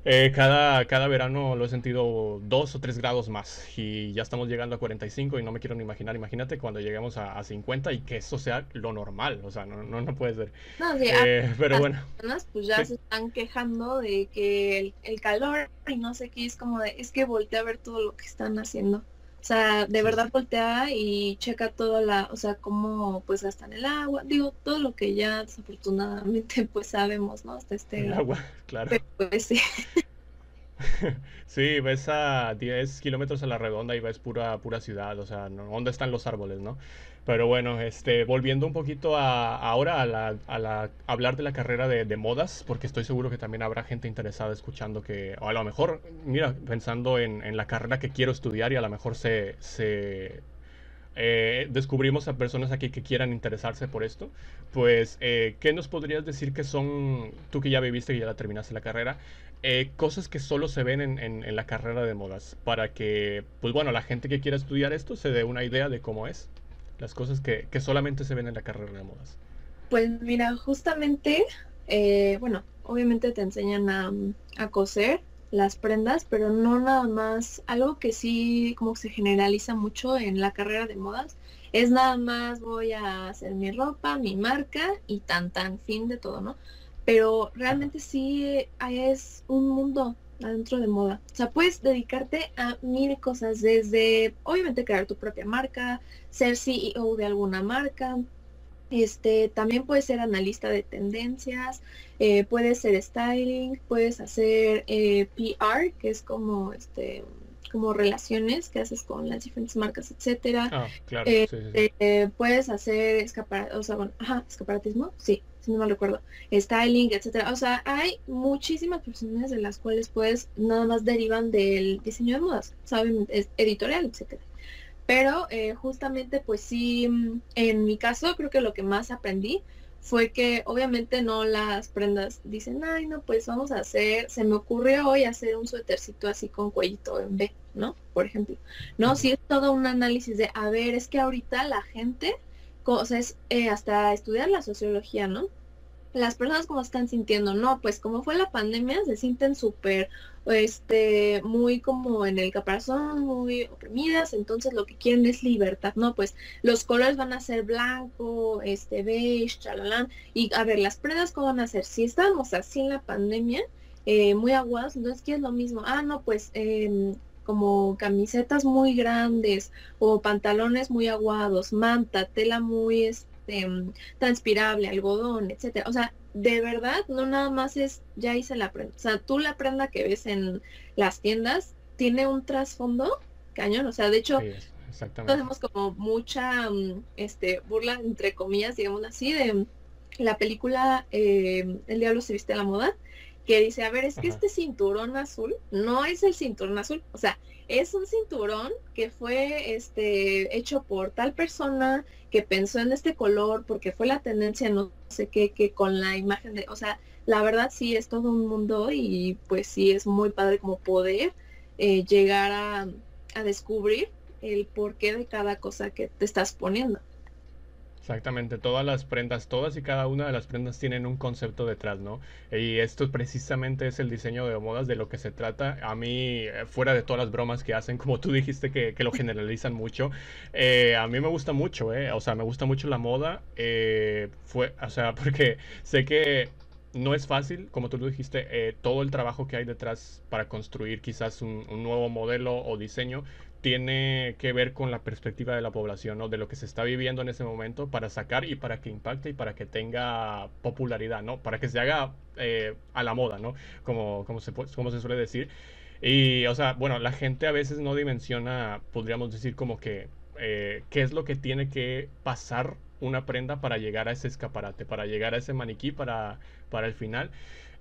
Speaker 1: Eh, cada, cada verano lo he sentido dos o tres grados más y ya estamos llegando a 45 y no me quiero ni imaginar. Imagínate cuando lleguemos a, 50 y que eso sea lo normal. O sea, no, no, no puede ser.
Speaker 2: No, sí, eh, pero bueno. Personas pues ya se están quejando de que el, calor y no sé qué es como de, es que voltea a ver todo lo que están haciendo. O sea, de verdad voltea y checa toda la, o sea, cómo pues gastan el agua, digo, todo lo que ya desafortunadamente pues sabemos, ¿no? Hasta este...
Speaker 1: El agua, claro. pues sí. Sí, ves a 10 kilómetros a la redonda y ves pura, pura ciudad, o sea, ¿dónde están los árboles, no? Pero bueno, este, volviendo un poquito a, ahora a, la, a la, hablar de la carrera de, modas, porque estoy seguro que también habrá gente interesada escuchando que, o a lo mejor, mira, pensando en, en la carrera que quiero estudiar y a lo mejor se, se eh, descubrimos a personas aquí que quieran interesarse por esto, pues, eh, ¿qué nos podrías decir que son, tú que ya viviste, que ya la terminaste la carrera, eh, cosas que solo se ven en, en, la carrera de modas, para que, pues bueno, la gente que quiera estudiar esto se dé una idea de cómo es, las cosas que, que solamente se ven en la carrera de modas?
Speaker 2: Pues mira, justamente, bueno, obviamente te enseñan a, a coser, las prendas, pero no nada más, algo que sí como se generaliza mucho en la carrera de modas, es nada más voy a hacer mi ropa, mi marca y tan tan fin de todo, ¿no? Pero realmente sí es un mundo adentro de moda. O sea, puedes dedicarte a mil cosas, desde obviamente crear tu propia marca, ser CEO de alguna marca, este, también puedes ser analista de tendencias, eh, puedes ser styling, puedes hacer eh, PR, que es como este como relaciones que haces con las diferentes marcas, etcétera.
Speaker 1: Ah, claro.
Speaker 2: Eh, puedes hacer escapar, o sea, bueno, ajá, escaparatismo, sí, si no mal recuerdo, styling, etcétera. O sea, hay muchísimas profesiones de las cuales puedes nada más derivan del diseño de modas, saben, editorial, etcétera. Pero eh, justamente pues sí, mm, en mi caso creo que lo que más aprendí fue que obviamente no las prendas dicen, ay no, pues vamos a hacer, se me ocurrió hoy hacer un suétercito así con cuellito en B, ¿no? Por ejemplo. No, sí es todo un análisis de, a ver, es que ahorita la gente, o sea, es eh, hasta estudiar la sociología, ¿no? las personas como están sintiendo, no, pues como fue la pandemia, se sienten súper, este, muy como en el caparazón, muy oprimidas, entonces lo que quieren es libertad, ¿no? Pues los colores van a ser blanco, este, beige, chalalán, y a ver, las prendas cómo van a ser, si estábamos así en la pandemia, eh, muy aguados, entonces ¿qué es lo mismo? Ah, no, pues em, como camisetas muy grandes o pantalones muy aguados, manta, tela muy, este, transpirable, algodón, etcétera. O sea, de verdad, no nada más es ya hice la prenda. O sea, tú la prenda que ves en las tiendas tiene un trasfondo cañón. O sea, de hecho, hacemos como mucha mm, este, burla, entre comillas, digamos así, de la película eh, El diablo se viste a la moda, que dice, a ver, es que este cinturón azul no es el cinturón azul. O sea, es un cinturón que fue este hecho por tal persona que pensó en este color porque fue la tendencia no sé qué que con la imagen de o sea la verdad sí es todo un mundo y pues sí es muy padre como poder eh, llegar a, a descubrir el porqué de cada cosa que te estás poniendo
Speaker 1: Exactamente, todas las prendas, todas y cada una de las prendas tienen un concepto detrás, ¿no? Y esto precisamente es el diseño de modas de lo que se trata. A mí, eh, fuera de todas las bromas que hacen, como tú dijiste que, lo generalizan mucho, eh, a mí me gusta mucho, ¿eh? O sea, me gusta mucho la moda, eh, fue, o sea, porque sé que no es fácil, como tú dijiste, todo el trabajo que hay detrás para construir quizás un, nuevo modelo o diseño tiene que ver con la perspectiva de la población, ¿no? De lo que se está viviendo en ese momento para sacar y para que impacte y para que tenga popularidad, ¿no? Para que se haga eh, a la moda, ¿no? Como, como, se, como se suele decir. Y, o sea, bueno, la gente a veces no dimensiona, podríamos decir, como que eh, qué es lo que tiene que pasar una prenda para llegar a ese escaparate, para llegar a ese maniquí, para, para el final.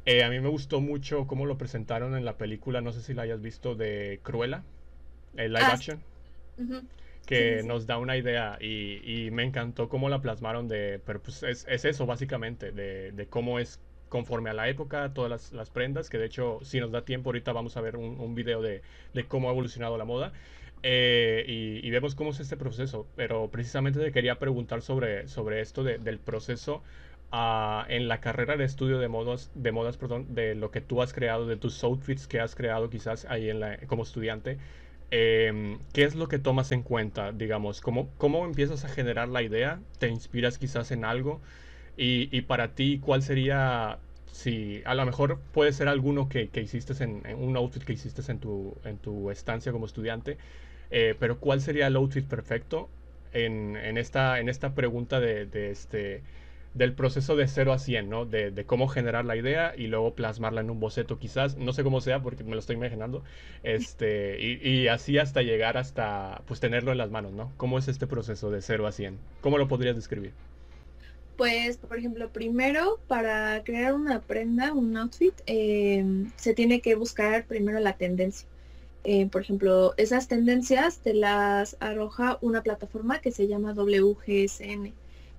Speaker 1: Eh, a mí me gustó mucho cómo lo presentaron en la película, no sé si la hayas visto, de Cruella el live ah, action, que nos da una idea y, me encantó cómo la plasmaron de, pero pues es, eso básicamente, de, cómo es conforme a la época, todas las, prendas, que de hecho si nos da tiempo ahorita vamos a ver un, video de, cómo ha evolucionado la moda. Eh, y, vemos cómo es este proceso, pero precisamente te quería preguntar sobre, sobre esto del proceso en la carrera de estudio de modas, de modas, perdón, de lo que tú has creado, de tus outfits que has creado quizás ahí en la, como estudiante, em, ¿qué es lo que tomas en cuenta, digamos? ¿Cómo, ¿Cómo empiezas a generar la idea? ¿Te inspiras quizás en algo? Y, para ti, ¿cuál sería, si a lo mejor puede ser alguno que, que hiciste en, un outfit que hiciste en tu, en tu estancia como estudiante, eh, pero ¿cuál sería el outfit perfecto en, en, esta, en esta pregunta de este del proceso de 0 a 100, ¿no? De, cómo generar la idea y luego plasmarla en un boceto quizás, no sé cómo sea porque me lo estoy imaginando, este, y, así hasta llegar hasta, pues tenerlo en las manos, ¿no? ¿Cómo es este proceso de 0 a 100? ¿Cómo lo podrías describir?
Speaker 2: Pues, por ejemplo, primero para crear una prenda, un outfit, eh, se tiene que buscar primero la tendencia. Eh, por ejemplo, esas tendencias te las arroja una plataforma que se llama WGSN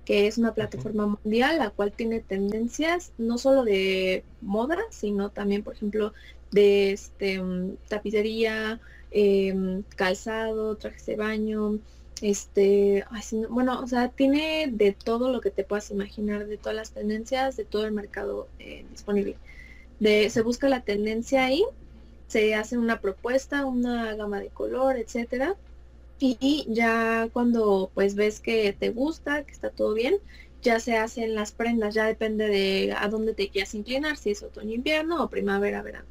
Speaker 2: que es una plataforma mundial la cual tiene tendencias no solo de moda, sino también, por ejemplo, de este, mm, tapicería, em, calzado, trajes de baño, este, bueno, o sea, tiene de todo lo que te puedas imaginar, de todas las tendencias, de todo el mercado eh, disponible. De, se busca la tendencia ahí, se hace una propuesta, una gama de color, etcétera, y ya cuando pues ves que te gusta, que está todo bien, ya se hacen las prendas, ya depende de a dónde te quieras inclinar, si es otoño, invierno o primavera, verano.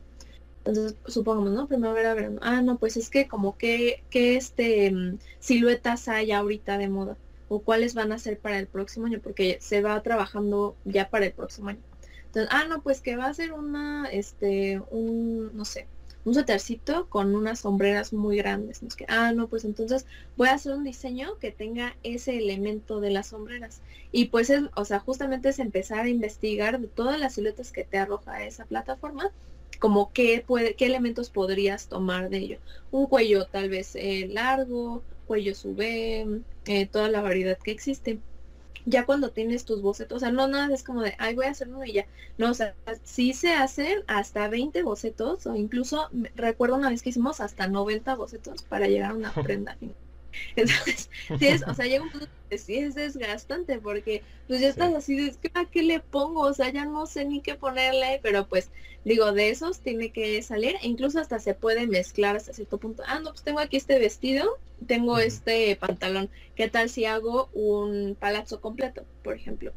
Speaker 2: Entonces, supongamos, ¿no? Primavera, verano. Ah, no, pues es que como que, que este mm, siluetas hay ahorita de moda o cuáles van a ser para el próximo año, porque se va trabajando ya para el próximo año. Entonces, ah, no, pues que va a ser una, este, un, no sé, un suétercito con unas sombreras muy grandes. ¿no? que, ah, no, pues entonces voy a hacer un diseño que tenga ese elemento de las sombreras. Y pues es, o sea, justamente es empezar a investigar de todas las siluetas que te arroja esa plataforma, como qué, puede, qué elementos podrías tomar de ello. Un cuello tal vez eh, largo, cuello sube, eh, toda la variedad que existe ya cuando tienes tus bocetos, o sea, no nada es como de, ay, voy a hacer uno y ya. No, o sea, sí se hacen hasta 20 bocetos, o incluso recuerdo una vez que hicimos hasta 90 bocetos para llegar a una prenda. Entonces, sí es, o sea, llega un punto que sí es desgastante porque pues ya estás así de, ¿a qué le pongo? O sea, ya no sé ni qué ponerle, pero pues digo, de esos tiene que salir e incluso hasta se puede mezclar hasta cierto punto. Ah, no, pues tengo aquí este vestido, tengo este pantalón. ¿Qué tal si hago un palazzo completo, por ejemplo?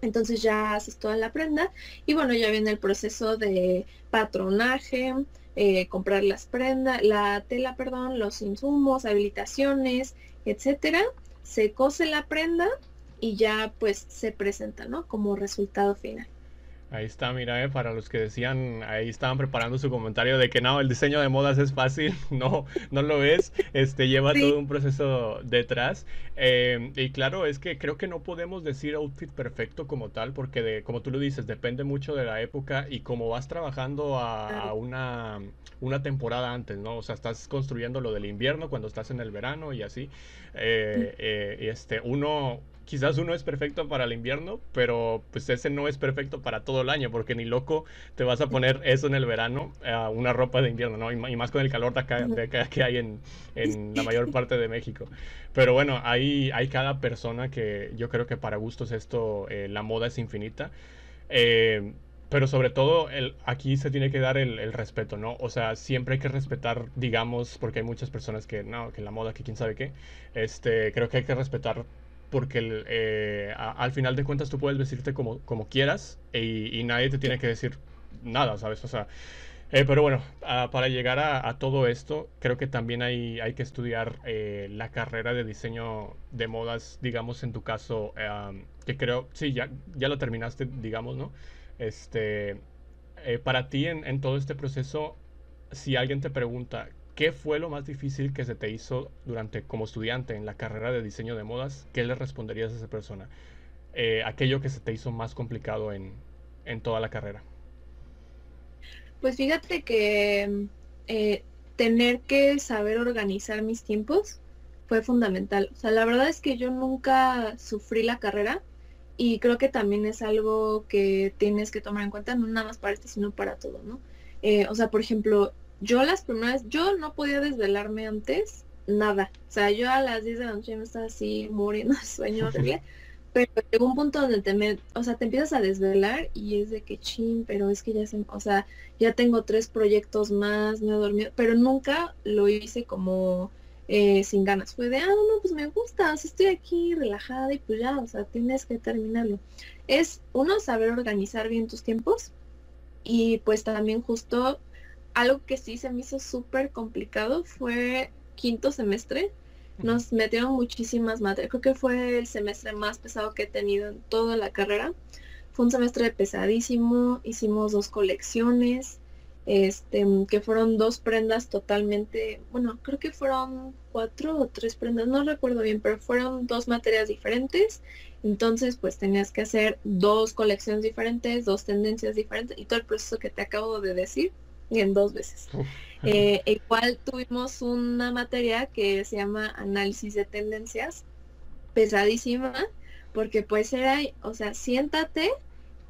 Speaker 2: Entonces ya haces toda la prenda y bueno, ya viene el proceso de patronaje, eh, comprar las prendas, la tela, perdón, los insumos, habilitaciones, etcétera. Se cose la prenda y ya pues se presenta, ¿no? Como resultado final.
Speaker 1: Ahí está, mira, eh, para los que decían, ahí estaban preparando su comentario de que no, el diseño de modas es fácil, no, no lo es, este, lleva todo un proceso detrás. Eh, y claro, es que creo que no podemos decir outfit perfecto como tal, porque de, como tú lo dices, depende mucho de la época y como vas trabajando a, una, una temporada antes, ¿no? O sea, estás construyendo lo del invierno cuando estás en el verano y así. Eh, este, uno, quizás uno es perfecto para el invierno, pero pues ese no es perfecto para todo el año, porque ni loco te vas a poner eso en el verano, una ropa de invierno, ¿no? Y, más con el calor de acá, que hay en, en, la mayor parte de México. Pero bueno, hay, hay cada persona que yo creo que para gustos esto, eh, la moda es infinita. Eh, pero sobre todo el, aquí se tiene que dar el, el, respeto, ¿no? O sea, siempre hay que respetar, digamos, porque hay muchas personas que, no, que la moda, que quién sabe qué, este, creo que hay que respetar porque eh, al final de cuentas tú puedes vestirte como, como quieras y, nadie te tiene que decir nada, ¿sabes? O sea, eh, pero bueno, para llegar a, todo esto, creo que también hay, hay que estudiar eh, la carrera de diseño de modas, digamos, en tu caso, que creo, sí, ya, ya lo terminaste, digamos, ¿no? Este, para ti en, en todo este proceso, si alguien te pregunta, ¿Qué fue lo más difícil que se te hizo durante como estudiante en la carrera de diseño de modas? ¿Qué le responderías a esa persona? Eh, aquello que se te hizo más complicado en, toda la carrera.
Speaker 2: Pues fíjate que eh, tener que saber organizar mis tiempos fue fundamental. O sea, la verdad es que yo nunca sufrí la carrera y creo que también es algo que tienes que tomar en cuenta, no nada más para esto, sino para todo, ¿no? Eh, o sea, por ejemplo, yo las primeras, yo no podía desvelarme antes, nada. O sea, yo a las 10 de la noche me estaba así muriendo de sueño horrible. pero llegó un punto donde te, o sea, te empiezas a desvelar y es de que chin, pero es que ya se, o sea, ya tengo tres proyectos más, no he dormido, pero nunca lo hice como eh, sin ganas. Fue de, ah, no, pues me gusta, o sea, estoy aquí relajada y pues ya, o sea, tienes que terminarlo. Es uno, saber organizar bien tus tiempos y pues también justo algo que sí se me hizo súper complicado fue quinto semestre nos metieron muchísimas materias. Creo que fue el semestre más pesado que he tenido en toda la carrera. Fue un semestre pesadísimo. Hicimos dos colecciones, este, que fueron dos prendas totalmente, bueno, creo que fueron cuatro o tres prendas, no recuerdo bien, pero fueron dos materias diferentes. Entonces, pues tenías que hacer dos colecciones diferentes, dos tendencias diferentes y todo el proceso que te acabo de decir en dos veces. Eh, igual tuvimos una materia que se llama análisis de tendencias, pesadísima, porque pues era, o sea, siéntate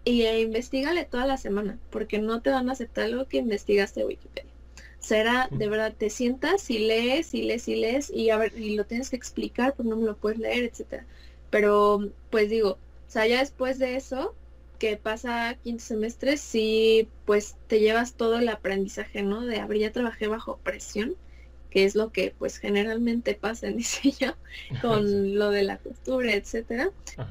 Speaker 2: y e investigale toda la semana, porque no te van a aceptar lo que investigaste de Wikipedia. Será, de verdad, te sientas y lees y lees y lees y a ver, y lo tienes que explicar, pues no me lo puedes leer, etcétera. Pero, pues digo, o sea, ya después de eso, que pasa quinto semestre, si pues te llevas todo el aprendizaje, ¿no? De, abrir ya trabajé bajo presión, que es lo que pues generalmente pasa en diseño con lo de la costura, etcétera.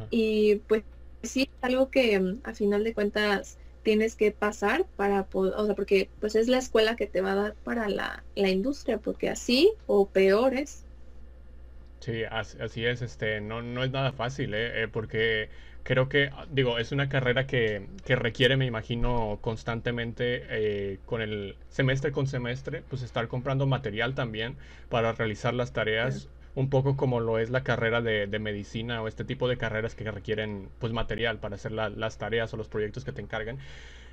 Speaker 2: Y pues sí, algo que mm, a final de cuentas tienes que pasar para poder, o sea, porque pues es la escuela que te va a dar para la, la industria, porque así o peores.
Speaker 1: Sí, así, es, este, no, no es nada fácil, ¿eh? eh porque creo que, digo, es una carrera que, que requiere, me imagino, constantemente eh, con el semestre con semestre, pues estar comprando material también para realizar las tareas, un poco como lo es la carrera de, de, medicina o este tipo de carreras que requieren pues material para hacer las tareas o los proyectos que te encargan.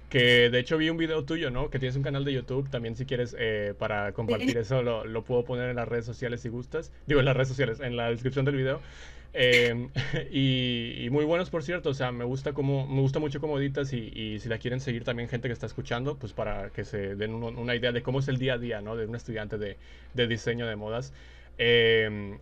Speaker 1: Que de hecho vi un video tuyo, ¿no? Que tienes un canal de YouTube, también si quieres eh, para compartir eso lo, lo, puedo poner en las redes sociales si gustas. Digo, en las redes sociales, en la descripción del video. Em, y, muy buenos, por cierto. O sea, me gusta como, me gusta mucho cómo editas y, si la quieren seguir también gente que está escuchando, pues para que se den una idea de cómo es el día a día, ¿no? De un estudiante de, diseño de modas. Em,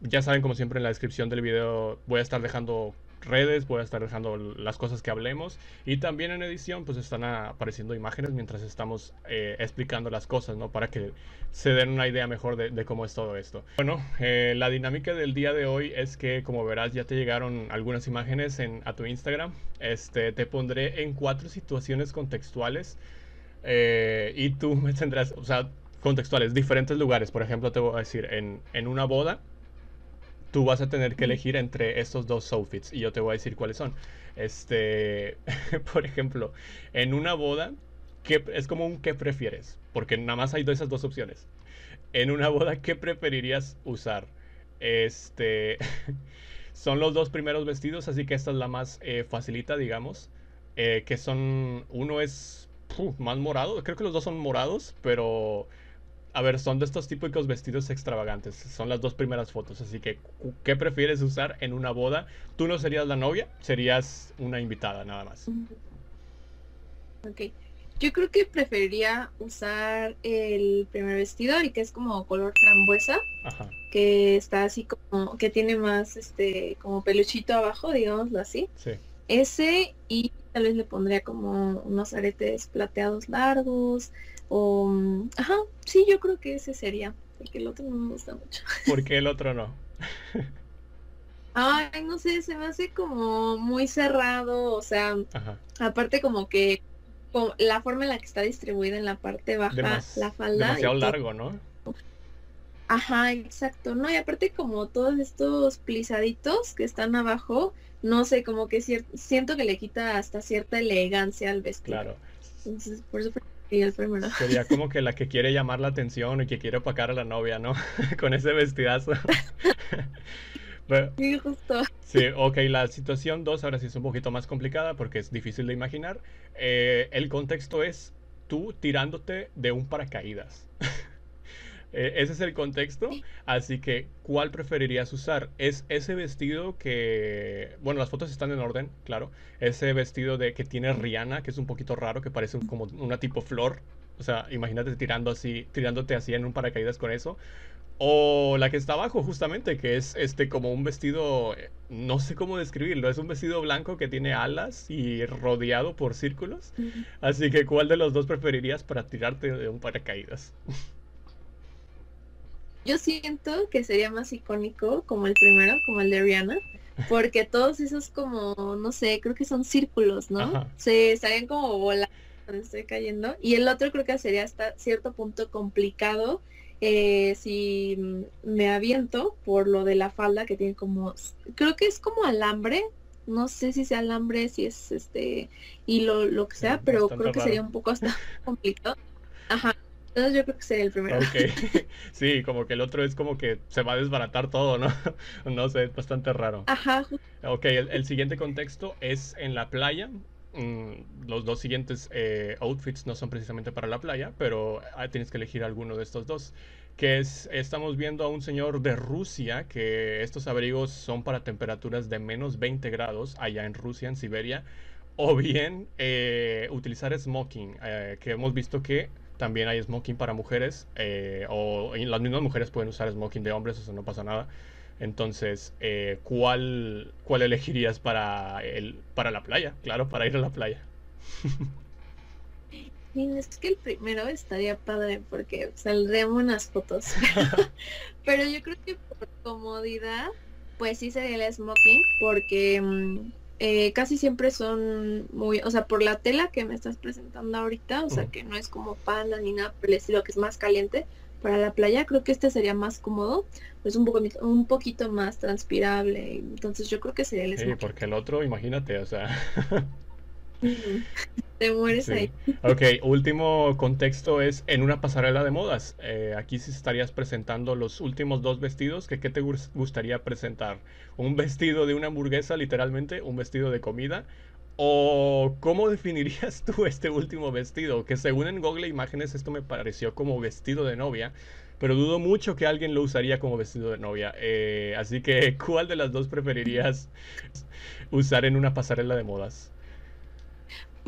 Speaker 1: ya saben, como siempre, en la descripción del video voy a estar dejando redes, voy a estar dejando las cosas que hablemos y también en edición pues están apareciendo imágenes mientras estamos eh, explicando las cosas, ¿no? Para que se den una idea mejor de, cómo es todo esto. Bueno, eh, la dinámica del día de hoy es que como verás ya te llegaron algunas imágenes en, a tu Instagram. Este, te pondré en cuatro situaciones contextuales eh, y tú me tendrás, o sea, contextuales, diferentes lugares. Por ejemplo, te voy a decir, en, en una boda tú vas a tener que elegir entre estos dos outfits y yo te voy a decir cuáles son. Este, por ejemplo, en una boda, ¿qué, es como un ¿qué prefieres? Porque nada más hay esas dos opciones. En una boda, ¿qué preferirías usar? Este, son los dos primeros vestidos, así que esta es la más eh, facilita, digamos. Eh, que son, uno es más morado, creo que los dos son morados, pero a ver, son de estos típicos vestidos extravagantes. Son las dos primeras fotos. Así que, ¿qué prefieres usar en una boda? Tú no serías la novia, serías una invitada nada más.
Speaker 2: Ok. Yo creo que preferiría usar el primer vestido y que es como color frambuesa. Ajá. Que está así como, que tiene más este, como peluchito abajo, digámoslo así. Sí. Ese y tal vez le pondría como unos aretes plateados largos, o, ajá, sí, yo creo que ese sería, porque el otro no me gusta mucho.
Speaker 1: ¿Por qué el otro no?
Speaker 2: Ay, no sé, se me hace como muy cerrado, o sea, aparte como que la forma en la que está distribuida en la parte baja la falda.
Speaker 1: Demasiado largo, ¿no?
Speaker 2: Ajá, exacto, ¿no? Y aparte como todos estos plisaditos que están abajo, no sé, como que siento que le quita hasta cierta elegancia al vestido. Claro. Entonces, por eso el primero.
Speaker 1: Sería como que la que quiere llamar la atención y que quiere opacar a la novia, ¿no? Con ese vestidazo.
Speaker 2: sí, justo.
Speaker 1: Sí, ok, la situación 2 ahora sí es un poquito más complicada porque es difícil de imaginar. Eh, el contexto es tú tirándote de un paracaídas. Eh, ese es el contexto. Así que, ¿cuál preferirías usar? Es ese vestido que. Bueno, las fotos están en orden, claro. Ese vestido de que tiene Rihanna, que es un poquito raro, que parece como una tipo flor. O sea, imagínate tirando así, tirándote así en un paracaídas con eso. O la que está abajo, justamente, que es este como un vestido, eh, no sé cómo describirlo, es un vestido blanco que tiene alas y rodeado por círculos. Así que, ¿cuál de los dos preferirías para tirarte de un paracaídas?
Speaker 2: Yo siento que sería más icónico como el primero, como el de Rihanna, porque todos esos como, no sé, creo que son círculos, ¿no? Se estarían como volando cuando estoy cayendo. Y el otro creo que sería hasta cierto punto complicado eh, si me aviento por lo de la falda que tiene como, creo que es como alambre, no sé si sea alambre, si es este hilo, lo que sea, pero creo que sería un poco hasta complicado. Ajá. Yo creo que sería el primero.
Speaker 1: Sí, como que el otro es como que se va a desbaratar todo, ¿no? no sé, es bastante raro.
Speaker 2: Ajá.
Speaker 1: Ok, el siguiente contexto es en la playa. Mm, los dos siguientes eh, outfits no son precisamente para la playa, pero ah, tienes que elegir alguno de estos dos. Que es, estamos viendo a un señor de Rusia que estos abrigos son para temperaturas de menos 20 grados allá en Rusia, en Siberia. O bien eh, utilizar smoking, eh, que hemos visto que también hay smoking para mujeres, o las mismas mujeres pueden usar smoking de hombres, eso no pasa nada. Entonces, eh, ¿cuál, ¿cuál elegirías para, el, para la playa? Claro, para ir a la playa.
Speaker 2: Es que el primero estaría padre porque saldrían unas fotos. Pero yo creo que por comodidad, pues sí sería el smoking porque mm, eh, casi siempre son muy, o sea, por la tela que me estás presentando ahorita, o sea, que no es como panda ni nada por el estilo, que es más caliente, para la playa creo que este sería más cómodo, es un, poco, un poquito más transpirable, entonces yo creo que sería el
Speaker 1: Sí, porque el otro, imagínate, o sea...
Speaker 2: Te mueres ahí.
Speaker 1: Ok, último contexto es en una pasarela de modas. Eh, aquí sí estarías presentando los últimos dos vestidos. Que, ¿Qué te gustaría presentar? ¿Un vestido de una hamburguesa, literalmente? ¿Un vestido de comida? ¿O cómo definirías tú este último vestido? Que según en Google Imágenes esto me pareció como vestido de novia, pero dudo mucho que alguien lo usaría como vestido de novia. Eh, así que, ¿cuál de las dos preferirías usar en una pasarela de modas?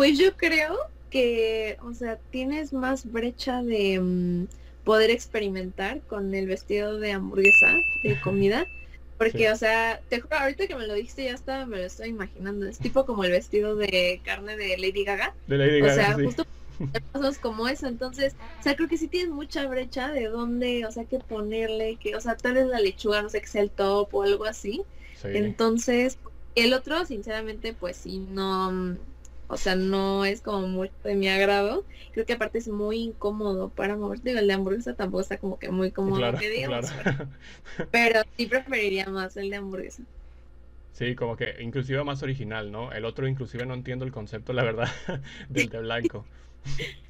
Speaker 2: Pues yo creo que, o sea, tienes más brecha de mm, poder experimentar con el vestido de hamburguesa, de comida. Porque, o sea, te juro, ahorita que me lo dijiste ya está, me lo estoy imaginando. Es tipo como el vestido de carne de Lady Gaga.
Speaker 1: De Lady Gaga.
Speaker 2: O sea, justo cosas como eso. Entonces, o sea, creo que sí tienes mucha brecha de dónde, o sea, qué ponerle, que, o sea, tal vez la lechuga, no sé, que sea el top o algo así. Entonces, el otro, sinceramente, pues sí, no, o sea, no es como mucho de mi agrado. Creo que aparte es muy incómodo para moverte. el de hamburguesa tampoco está como que muy cómodo que digamos. Pero, sí preferiría más el de hamburguesa.
Speaker 1: Sí, como que inclusive más original, ¿no? El otro inclusive no entiendo el concepto, la verdad, del de blanco.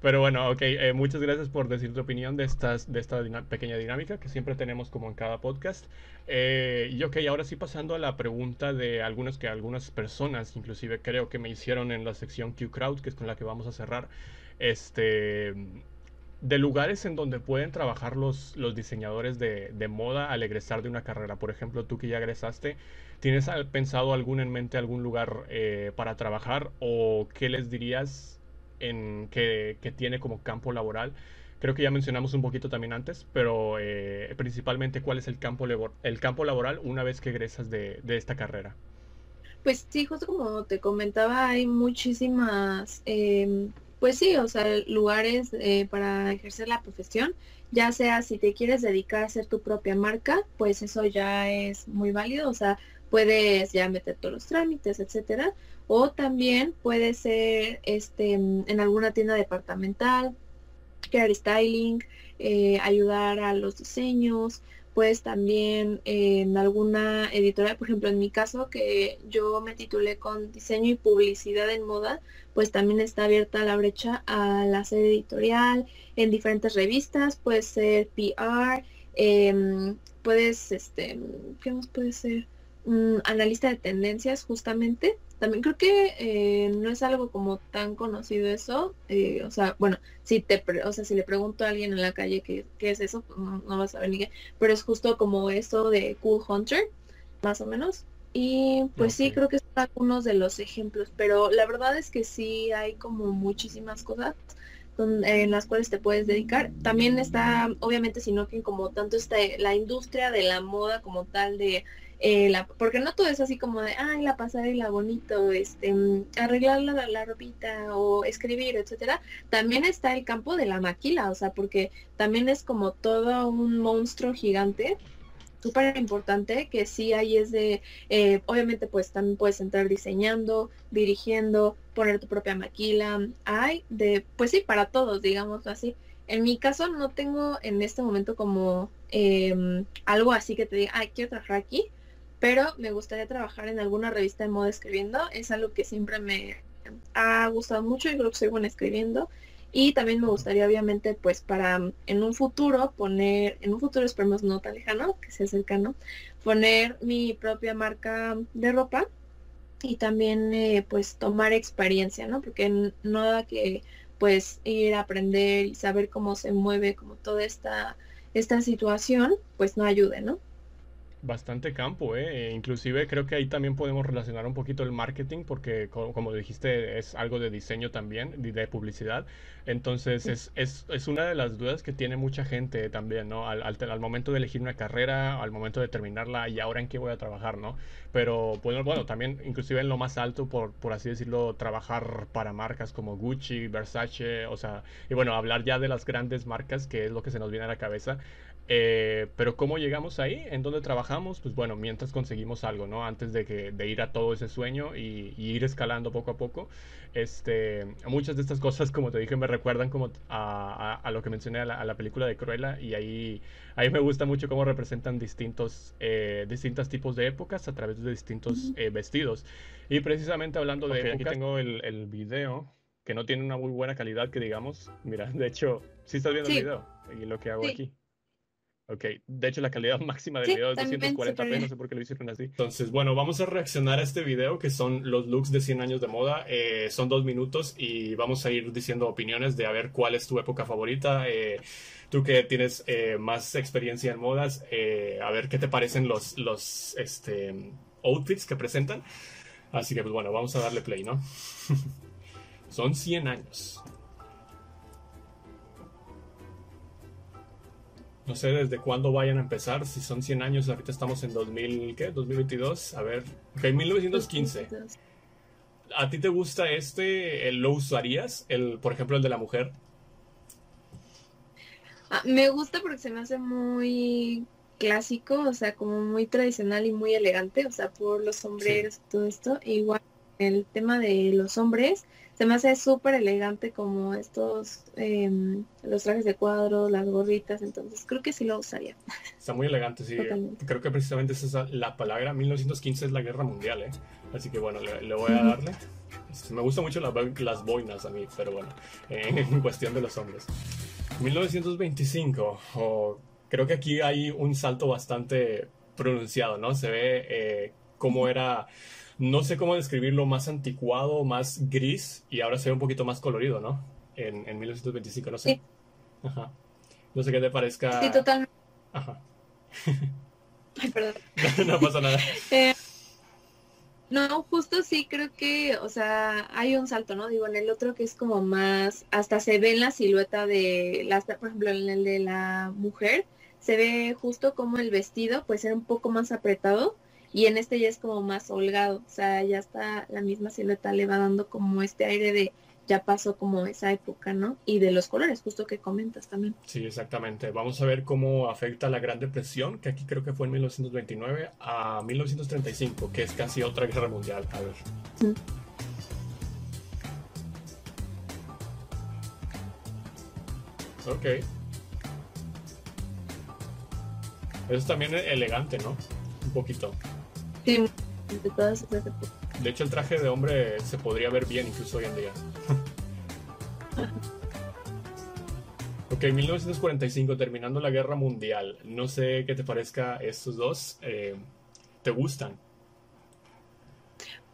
Speaker 1: Pero bueno, ok, eh, muchas gracias por decir tu opinión de, estas, de esta pequeña dinámica que siempre tenemos como en cada podcast. Eh, y ok, ahora sí pasando a la pregunta de algunas que algunas personas, inclusive creo que me hicieron en la sección Q Crowd, que es con la que vamos a cerrar, este, de lugares en donde pueden trabajar los, los diseñadores de, de moda al egresar de una carrera. Por ejemplo, tú que ya egresaste, ¿tienes pensado algún en mente, algún lugar eh, para trabajar o qué les dirías? En, que, tiene como campo laboral. Creo que ya mencionamos un poquito también antes, pero eh, principalmente cuál es el campo, el campo laboral una vez que egresas de, esta carrera.
Speaker 2: Pues sí, justo como te comentaba, hay muchísimas, em, pues sí, o sea, lugares eh, para ejercer la profesión, ya sea si te quieres dedicar a ser tu propia marca, pues eso ya es muy válido, o sea, puedes ya meter todos los trámites, etcétera, o también puede ser este, en alguna tienda departamental, crear styling, eh, ayudar a los diseños, pues también en alguna editorial, por ejemplo en mi caso que yo me titulé con diseño y publicidad en moda, pues también está abierta la brecha a la sede editorial, en diferentes revistas, puede ser PR, em, puedes, este, ¿qué más puede ser? Analista de tendencias justamente, también creo que eh, no es algo como tan conocido eso. Eh, o sea, bueno, si te, o sea, si le pregunto a alguien en la calle qué, es eso, pues no, vas a ver ni qué. Pero es justo como eso de Cool Hunter, más o menos. Y pues sí, creo que son algunos de los ejemplos. Pero la verdad es que sí hay como muchísimas cosas en las cuales te puedes dedicar. También está, obviamente, sino que como tanto está la industria de la moda como tal de eh, porque no todo es así como de, ay, la pasarela bonito, este, mm, arreglar la, la ropita o escribir, etcétera. También está el campo de la maquila, o sea, porque también es como todo un monstruo gigante súper importante que sí ahí es de, eh, obviamente pues también puedes entrar diseñando, dirigiendo, poner tu propia maquila, hay de, pues sí, para todos, digamos así. En mi caso no tengo en este momento como em, algo así que te diga, ay, quiero trabajar aquí, pero me gustaría trabajar en alguna revista de moda escribiendo, es algo que siempre me ha gustado mucho y creo que soy buena escribiendo. Y también me gustaría, obviamente, pues para mm, en un futuro poner, en un futuro esperemos no tan lejano, que sea cercano, poner mi propia marca de ropa y también eh, pues tomar experiencia, ¿no? Porque no da que pues ir a aprender y saber cómo se mueve como toda esta, esta situación, pues no ayude, ¿no?
Speaker 1: Bastante campo, ¿eh? Inclusive creo que ahí también podemos relacionar un poquito el marketing porque como, dijiste es algo de diseño también, de, publicidad. Entonces es, es, es, una de las dudas que tiene mucha gente también, ¿no? Al, al, momento de elegir una carrera, al momento de terminarla y ahora en qué voy a trabajar, ¿no? Pero bueno, bueno también inclusive en lo más alto, por, por así decirlo, trabajar para marcas como Gucci, Versace, o sea, y bueno, hablar ya de las grandes marcas, que es lo que se nos viene a la cabeza. Eh, pero ¿cómo llegamos ahí? ¿En dónde trabajamos? Pues bueno, mientras conseguimos algo, ¿no? Antes de, que, de ir a todo ese sueño y, ir escalando poco a poco. Este, muchas de estas cosas, como te dije, me recuerdan como a, a, lo que mencioné a la, película de Cruella y ahí, ahí me gusta mucho cómo representan distintos, eh, distintos tipos de épocas a través de distintos eh, vestidos. Y precisamente hablando de aquí tengo el, el video que no tiene una muy buena calidad, que digamos, mira, de hecho, si estás viendo el video y lo que hago aquí. Ok, de hecho la calidad máxima del video es 240p, no sé por qué lo hicieron así. Entonces, bueno, vamos a reaccionar a este video que son los looks de 100 años de moda. Eh, son dos minutos y vamos a ir diciendo opiniones de a ver cuál es tu época favorita. Eh, tú que tienes eh, más experiencia en modas, a ver qué te parecen los, los este, outfits que presentan. Así que, pues bueno, vamos a darle play, ¿no? son 100 años. No sé desde cuándo vayan a empezar, si son 100 años, ahorita estamos en 2000, ¿qué? 2022, a ver, ok, 1915. ¿A ti te gusta este, lo usarías, el, por ejemplo, el de la mujer?
Speaker 2: Ah, me gusta porque se me hace muy clásico, o sea, como muy tradicional y muy elegante, o sea, por los sombreros y todo esto. Igual el tema de los hombres, se me hace súper elegante como estos, em, los trajes de cuadro, las gorritas, entonces creo que sí lo usaría.
Speaker 1: Está muy elegante, sí. Creo que precisamente esa es la palabra. 1915 es la guerra mundial, ¿eh? Así que bueno, le, voy a darle. Este, me gustan mucho las boinas a mí, pero bueno, en cuestión de los hombres. 1925, oh, creo que aquí hay un salto bastante pronunciado, ¿no? Se ve eh, cómo era no sé cómo describirlo, más anticuado, más gris, y ahora se ve un poquito más colorido, ¿no? En, en 1925, no sé. Sí. Ajá. No sé qué te parezca.
Speaker 2: Sí, totalmente.
Speaker 1: Ajá.
Speaker 2: Ay, perdón.
Speaker 1: no, pasa nada.
Speaker 2: Eh, no, justo sí creo que, o sea, hay un salto, ¿no? Digo, en el otro que es como más, hasta se ve en la silueta de, las, por ejemplo, en el de la mujer, se ve justo como el vestido puede ser un poco más apretado y en este ya es como más holgado, o sea, ya está la misma silueta, le va dando como este aire de ya pasó como esa época, ¿no? Y de los colores, justo que comentas también.
Speaker 1: Sí, exactamente. Vamos a ver cómo afecta la Gran Depresión, que aquí creo que fue en 1929, a 1935, que es casi otra guerra mundial. A ver. Ok. Eso es también elegante, ¿no? Un poquito de hecho, el traje de hombre se podría ver bien incluso hoy en día. ok, 1945, terminando la guerra mundial. No sé qué te parezca estos dos. Eh, ¿Te gustan?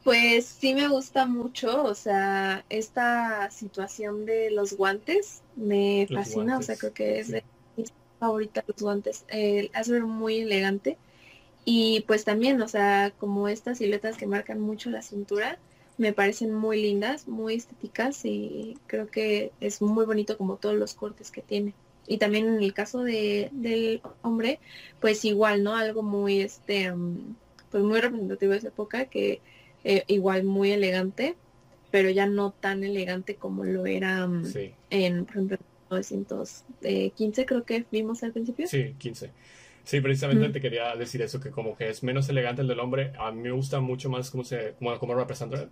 Speaker 2: Pues sí me gusta mucho, o sea, esta situación de los guantes me fascina, o sea, creo que es de mis favoritas los guantes. Eh, hace ver muy elegante. Y pues también, o sea, como estas siluetas que marcan mucho la cintura, me parecen muy lindas, muy estéticas y creo que es muy bonito como todos los cortes que tiene. Y también en el caso de, del hombre, pues igual, ¿no? Algo muy, este, mm, pues muy representativo de esa época, que eh, igual muy elegante, pero ya no tan elegante como lo era mm, en, por ejemplo, 1915 creo que vimos al principio.
Speaker 1: Sí, 15. Sí, precisamente te quería decir eso, que como que es menos elegante el del hombre. A mí me gusta mucho más cómo, se, cómo, cómo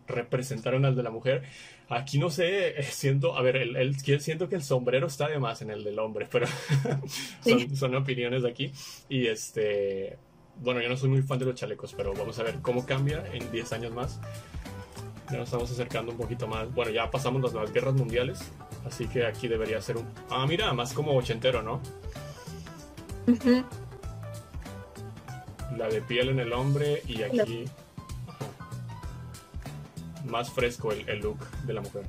Speaker 1: representaron al de la mujer. Aquí no sé, eh, siento, a ver, el, el, siento que el sombrero está de más en el del hombre, pero son, son opiniones de aquí. Y este, bueno, yo no soy muy fan de los chalecos, pero vamos a ver cómo cambia en 10 años más. Ya nos estamos acercando un poquito más. Bueno, ya pasamos las, las guerras mundiales, así que aquí debería ser un... Ah, mira, más como ochentero, ¿no? La de piel en el hombre y aquí más fresco el, look de la mujer.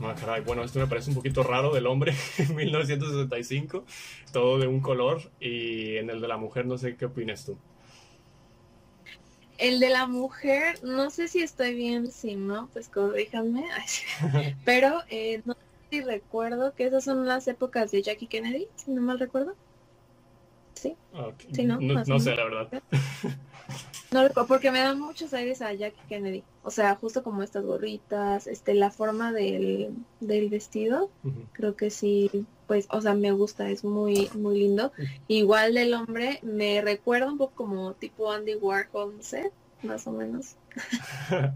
Speaker 1: Ah, caray, bueno, esto me parece un poquito raro del hombre en 1965, todo de un color y en el de la mujer no sé qué opinas tú.
Speaker 2: El de la mujer, no sé si estoy bien, si no, pues corríjanme, pero eh, no sé si recuerdo que esas son las épocas de Jackie Kennedy, si no mal recuerdo. Sí.
Speaker 1: ¿no? No, sé, la verdad.
Speaker 2: No, porque me dan muchos aires a Jackie Kennedy. O sea, justo como estas gorritas, este, la forma del, del vestido, creo que sí, pues, o sea, me gusta, es muy, muy lindo. Igual del hombre, me recuerda un poco como tipo Andy Warhol, no sé, más o menos.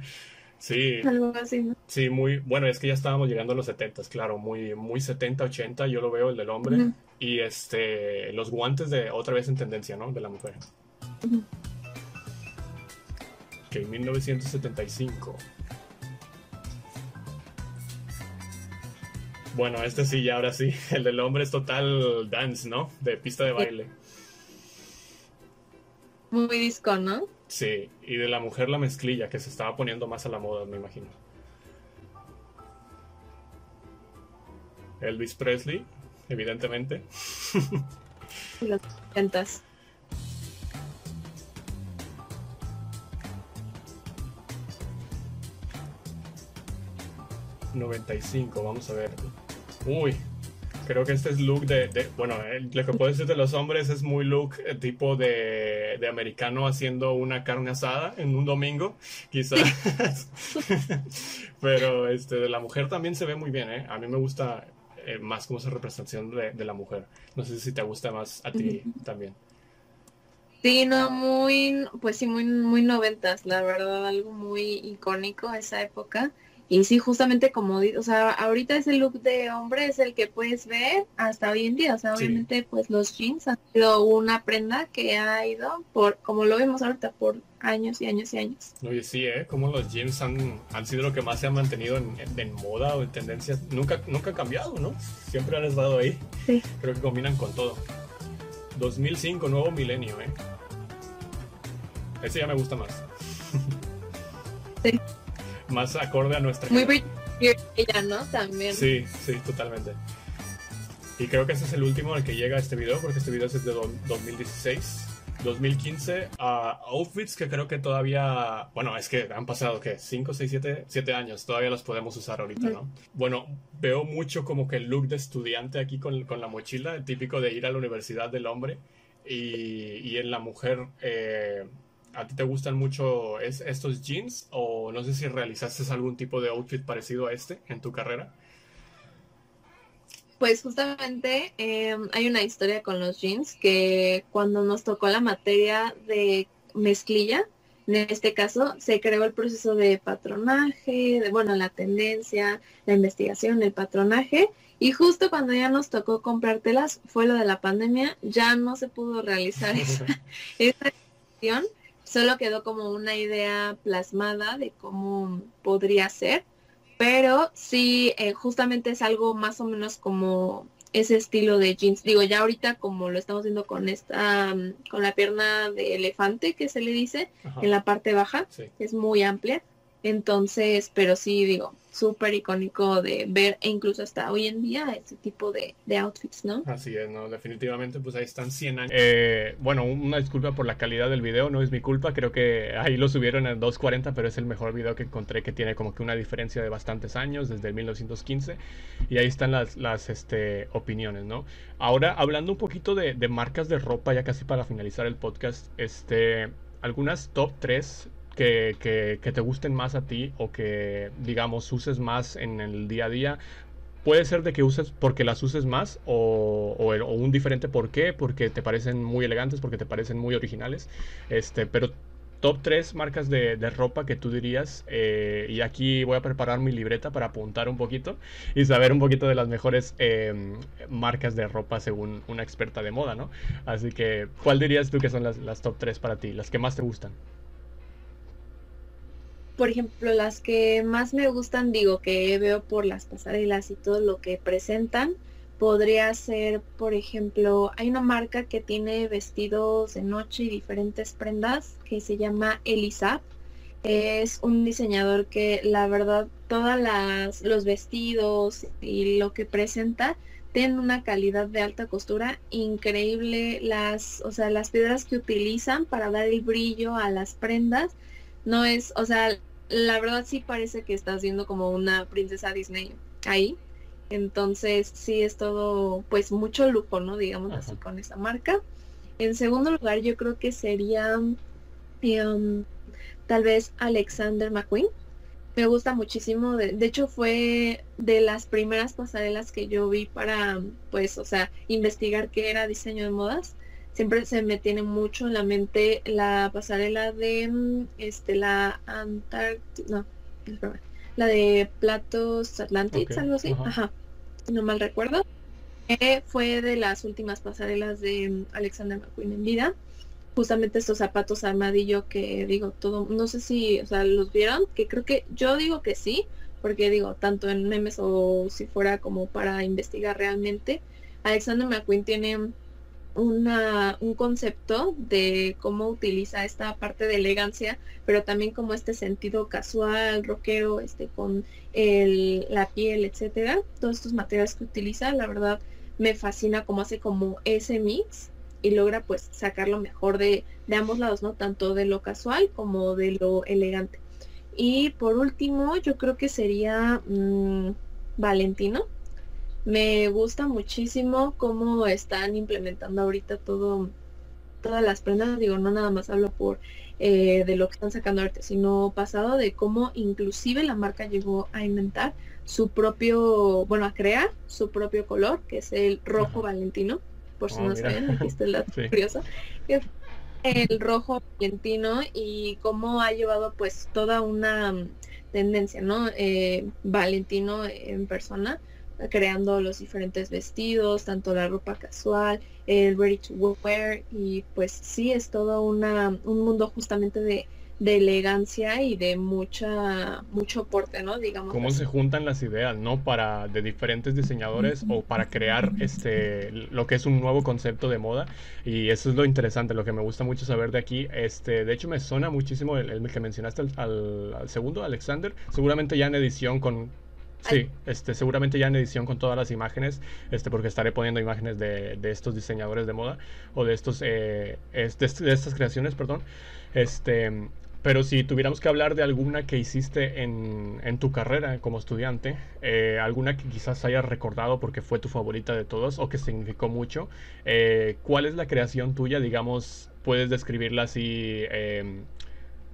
Speaker 1: Sí.
Speaker 2: Algo así,
Speaker 1: Sí, muy, bueno, es que ya estábamos llegando a los 70, claro, muy, muy 70, 80, yo lo veo el del hombre. Y este, los guantes de otra vez en tendencia, ¿no? De la mujer. Que en 1975. Bueno, este sí, ya ahora sí. El del hombre es total dance, ¿no? De pista de baile.
Speaker 2: Muy disco, ¿no?
Speaker 1: Sí, y de la mujer la mezclilla, que se estaba poniendo más a la moda, me imagino. Elvis Presley, evidentemente.
Speaker 2: Los ventas.
Speaker 1: ...95, vamos a ver... ...uy... Creo que este es look de, bueno, lo que puedo decir de los hombres es muy look eh, tipo de, de, americano haciendo una carne asada en un domingo, quizás. Pero este de la mujer también se ve muy bien, ¿eh? A mí me gusta eh, más como esa representación de, de, la mujer. No sé si te gusta más a ti también.
Speaker 2: Sí, no, muy, pues sí, muy, muy noventas, la verdad, algo muy icónico esa época. Y sí, justamente como, o sea, ahorita ese look de hombre es el que puedes ver hasta hoy en día. O sea, obviamente pues los jeans han sido una prenda que ha ido por, como lo vemos ahorita, por años y años y años.
Speaker 1: Oye, sí, ¿eh? Como los jeans han, han sido lo que más se ha mantenido en, en, moda o en tendencias. Nunca, nunca ha cambiado, ¿no? Siempre han estado ahí.
Speaker 2: Sí.
Speaker 1: Creo que combinan con todo. 2005, nuevo milenio, ¿eh? Ese ya me gusta más.
Speaker 2: Sí
Speaker 1: más acorde a nuestra.
Speaker 2: Muy ella, ¿no? También.
Speaker 1: Sí, sí, totalmente. Y creo que ese es el último al que llega este video, porque este video es de 2016. 2015 a outfits que creo que todavía, bueno, es que han pasado que 5, 6, 7, 7 años, todavía los podemos usar ahorita, ¿no? Bueno, veo mucho como que el look de estudiante aquí con, con la mochila, el típico de ir a la universidad del hombre y, y en la mujer eh, ¿A ti te gustan mucho estos jeans? O no sé si realizaste algún tipo de outfit parecido a este en tu carrera.
Speaker 2: Pues justamente em, hay una historia con los jeans que cuando nos tocó la materia de mezclilla, en este caso se creó el proceso de patronaje, de bueno, la tendencia, la investigación, el patronaje, y justo cuando ya nos tocó comprar telas, fue lo de la pandemia, ya no se pudo realizar esa, esa Solo quedó como una idea plasmada de cómo podría ser, pero sí, eh, justamente es algo más o menos como ese estilo de jeans. Digo, ya ahorita como lo estamos viendo con esta, mm, con la pierna de elefante que se le dice en la parte baja, es muy amplia. Entonces, pero sí digo, súper icónico de ver e incluso hasta hoy en día ese tipo de, outfits, ¿no?
Speaker 1: Así es, ¿no? Definitivamente, pues ahí están 100 años. Eh, bueno, una disculpa por la calidad del video, no es mi culpa, creo que ahí lo subieron en 240, pero es el mejor video que encontré que tiene como que una diferencia de bastantes años, desde el 1915, y ahí están las, las este, opiniones, ¿no? Ahora, hablando un poquito de, de marcas de ropa, ya casi para finalizar el podcast, este, algunas top 3 que, te gusten más a ti o que, digamos, uses más en el día a día. Puede ser de que uses porque las uses más o, un diferente por qué, porque te parecen muy elegantes, porque te parecen muy originales. Este, pero top 3 marcas de, ropa que tú dirías. Eh, y aquí voy a preparar mi libreta para apuntar un poquito y saber un poquito de las mejores em, marcas de ropa según una experta de moda, ¿no? Así que, ¿cuál dirías tú que son las, las top 3 para ti? Las que más te gustan
Speaker 2: por ejemplo, las que más me gustan, digo, que veo por las pasarelas y todo lo que presentan, podría ser, por ejemplo, hay una marca que tiene vestidos de noche y diferentes prendas que se llama Elisab. Es un diseñador que la verdad todas las los vestidos y lo que presenta tienen una calidad de alta costura increíble las o sea las piedras que utilizan para dar el brillo a las prendas no es, o sea, la verdad sí parece que estás viendo como una princesa Disney ahí. Entonces sí es todo, pues mucho lujo, ¿no? Digamos así con esa marca. En segundo lugar yo creo que sería em, tal vez Alexander McQueen. Me gusta muchísimo, de, de, hecho fue de las primeras pasarelas que yo vi para, pues, o sea, investigar qué era diseño de modas siempre se me tiene mucho en la mente la pasarela de mm, este la Antártida, no, la de Platos Atlantis, algo así, ajá. no mal recuerdo. fue de las últimas pasarelas de mm, Alexander McQueen en vida. Justamente estos zapatos armadillo que digo todo, no sé si, o sea, los vieron, que creo que yo digo que sí, porque digo, tanto en memes o si fuera como para investigar realmente, Alexander McQueen tiene una, un concepto de cómo utiliza esta parte de elegancia, pero también como este sentido casual, rockero, este, con el, la piel, etcétera. Todos estos materiales que utiliza, la verdad, me fascina cómo hace como ese mix y logra pues sacar lo mejor de, de ambos lados, ¿no? Tanto de lo casual como de lo elegante. Y por último, yo creo que sería mm, Valentino me gusta muchísimo cómo están implementando ahorita todo, todas las prendas. Digo, no nada más hablo por eh, de lo que están sacando ahorita, sino pasado de cómo inclusive la marca llegó a inventar su propio, bueno, a crear su propio color, que es el rojo valentino, por si oh, no saben, aquí está el dato curioso. El rojo valentino y cómo ha llevado pues toda una mm, tendencia, ¿no? Eh, valentino en persona creando los diferentes vestidos, tanto la ropa casual, el ready to wear y pues sí es todo una, un mundo justamente de, de elegancia y de mucha mucho porte, ¿no? Digamos.
Speaker 1: Cómo se juntan las ideas, ¿no? Para de diferentes diseñadores o para crear este lo que es un nuevo concepto de moda y eso es lo interesante, lo que me gusta mucho saber de aquí. Este, de hecho me suena muchísimo el, que mencionaste al, al, segundo, Alexander, seguramente ya en edición con Sí, este, seguramente ya en edición con todas las imágenes, este, porque estaré poniendo imágenes de, de estos diseñadores de moda o de estos, eh, de, estas creaciones, perdón. Este, pero si tuviéramos que hablar de alguna que hiciste en, en tu carrera como estudiante, eh, alguna que quizás hayas recordado porque fue tu favorita de todos o que significó mucho, eh, ¿cuál es la creación tuya? Digamos, puedes describirla así em,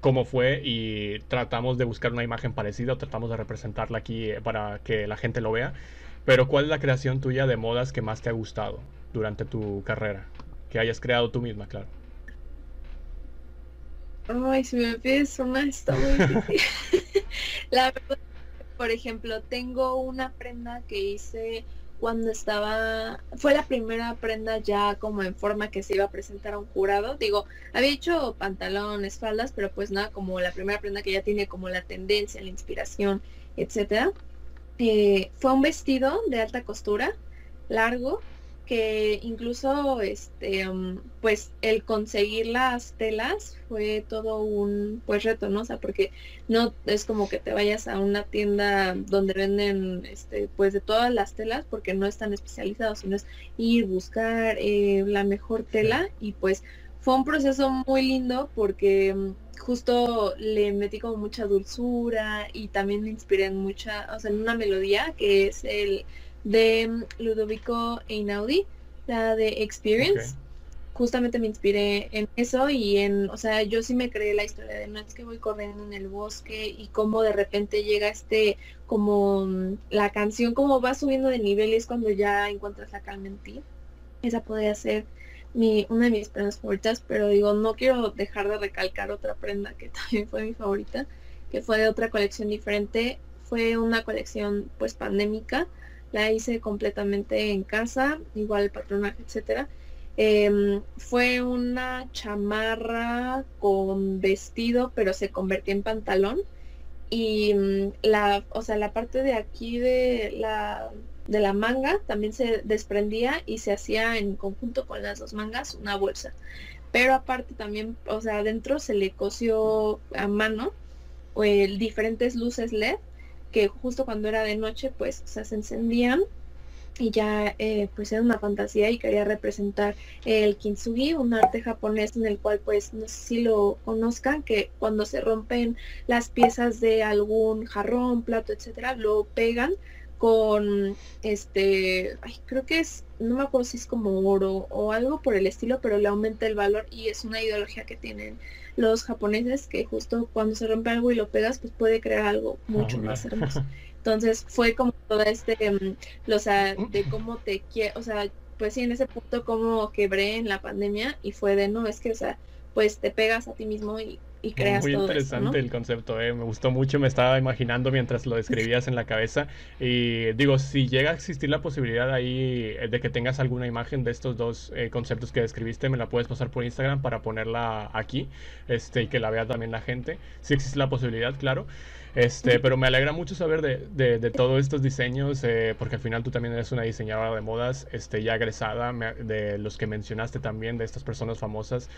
Speaker 1: cómo fue y tratamos de buscar una imagen parecida o tratamos de representarla aquí eh, para que la gente lo vea. Pero ¿cuál es la creación tuya de modas que más te ha gustado durante tu carrera? Que hayas creado tú misma, claro.
Speaker 2: Ay, si me pides una está muy difícil. la verdad, por ejemplo, tengo una prenda que hice cuando estaba, fue la primera prenda ya como en forma que se iba a presentar a un jurado. Digo, había hecho pantalones, faldas, pero pues nada, como la primera prenda que ya tiene como la tendencia, la inspiración, etcétera. Eh, fue un vestido de alta costura, largo, que incluso este um, pues el conseguir las telas fue todo un pues reto no o sea porque no es como que te vayas a una tienda donde venden este pues de todas las telas porque no están especializados sino es ir buscar eh, la mejor tela. Y pues fue un proceso muy lindo porque um, justo le metí como mucha dulzura y también me inspiré en mucha o sea en una melodía que es el de Ludovico Einaudi, la de Experience. Justamente me inspiré en eso y en, o sea, yo sí me creé la historia de no es que voy corriendo en el bosque y cómo de repente llega este, como mm, la canción, como va subiendo de niveles cuando ya encuentras la calma en ti. Esa podría ser mi, una de mis prendas favoritas, pero digo, no quiero dejar de recalcar otra prenda que también fue mi favorita, que fue de otra colección diferente. Fue una colección pues pandémica la hice completamente en casa, igual el patronaje, etcétera. Em, fue una chamarra con vestido, pero se convertía en pantalón. Y mm, la, o sea, la parte de aquí de la, de la manga también se desprendía y se hacía en conjunto con las dos mangas una bolsa. Pero aparte también, o sea, adentro se le cosió a mano el, diferentes luces LED que justo cuando era de noche pues se encendían y ya eh, pues era una fantasía y quería representar el kintsugi, un arte japonés en el cual pues no sé si lo conozcan, que cuando se rompen las piezas de algún jarrón, plato, etcétera, lo pegan con este, creo que es, no me acuerdo si es como oro o algo por el estilo, pero le aumenta el valor y es una ideología que tienen los japoneses que justo cuando se rompe algo y lo pegas, pues puede crear algo mucho más hermoso. Entonces fue como todo este, mm, o sea, de cómo te quiero, o sea, pues sí, en ese punto como quebré en la pandemia y fue de, no, es que, o sea, pues te pegas a ti mismo y y creas
Speaker 1: Muy interesante el concepto, eh. me gustó mucho, me estaba imaginando mientras lo describías en la cabeza. Y digo, si llega a existir la posibilidad ahí eh, de que tengas alguna imagen de estos dos eh, conceptos que describiste, me la puedes pasar por Instagram para ponerla aquí este, y que la vea también la gente. Si existe la posibilidad, claro. Este, pero me alegra mucho saber de, de, de todos estos diseños, eh, porque al final tú también eres una diseñadora de modas, este, ya egresada, de los que mencionaste también, de estas personas famosas.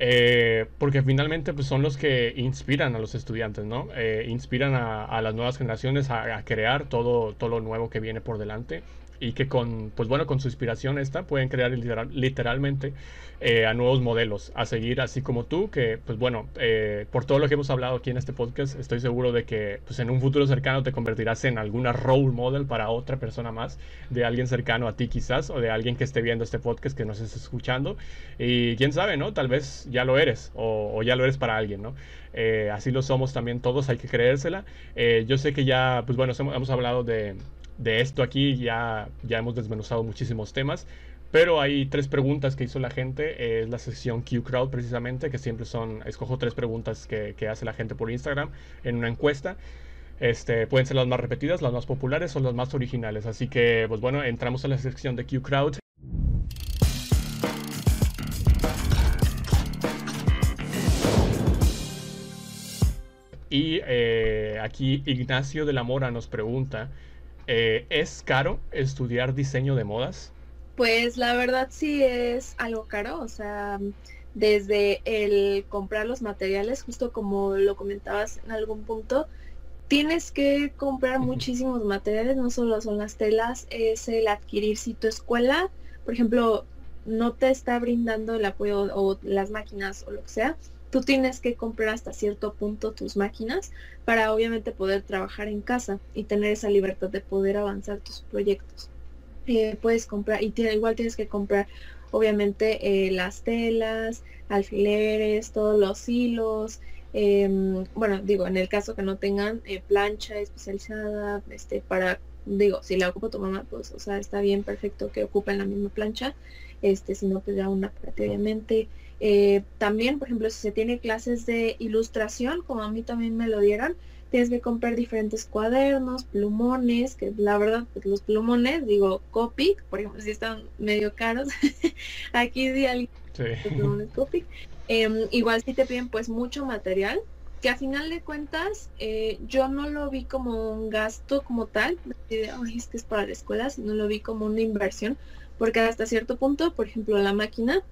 Speaker 1: Eh, porque finalmente pues, son los que inspiran a los estudiantes, ¿no? Eh, inspiran a, las nuevas generaciones a, a, crear todo, todo lo nuevo que viene por delante y que con, pues bueno, con su inspiración esta pueden crear literalmente eh, a nuevos modelos a seguir, así como tú, que pues bueno, eh, por todo lo que hemos hablado aquí en este podcast, estoy seguro de que pues en un futuro cercano te convertirás en alguna role model para otra persona más, de alguien cercano a ti quizás, o de alguien que esté viendo este podcast, que nos esté escuchando, y quién sabe, ¿no? Tal vez ya lo eres, o, ya lo eres para alguien, ¿no? Eh, así lo somos también todos, hay que creérsela. yo sé que ya, pues bueno, hemos hablado de, de esto aquí ya, ya hemos desmenuzado muchísimos temas. Pero hay tres preguntas que hizo la gente. Es la sección Q Crowd precisamente, que siempre son, escojo tres preguntas que, que, hace la gente por Instagram en una encuesta. Este, pueden ser las más repetidas, las más populares o las más originales. Así que, pues bueno, entramos a la sección de Q Crowd. Y eh, aquí Ignacio de la Mora nos pregunta, eh, ¿Es caro estudiar diseño de modas?
Speaker 2: Pues la verdad sí es algo caro, o sea, desde el comprar los materiales, justo como lo comentabas en algún punto, tienes que comprar muchísimos materiales, no solo son las telas, es el adquirir si tu escuela, por ejemplo, no te está brindando el apoyo o las máquinas o lo que sea, tú tienes que comprar hasta cierto punto tus máquinas para obviamente poder trabajar en casa y tener esa libertad de poder avanzar tus proyectos. Eh, puedes comprar, y igual tienes que comprar obviamente eh, las telas, alfileres, todos los hilos. Em, bueno, digo, en el caso que no tengan eh, plancha especializada, este, para, digo, si la ocupa tu mamá, pues, o sea, está bien, perfecto que ocupen la misma plancha, este, si no, pues ya una parte, obviamente. Eh, también, por ejemplo, si se tiene clases de ilustración, como a mí también me lo dieron, tienes que comprar diferentes cuadernos, plumones, que la verdad, pues los plumones, digo, Copic, por ejemplo, si están medio caros, aquí di alguien plumones Copic. Em, igual si te piden pues mucho material, que a final de cuentas eh, yo no lo vi como un gasto como tal, es que es para la escuela, sino lo vi como una inversión, porque hasta cierto punto, por ejemplo, la máquina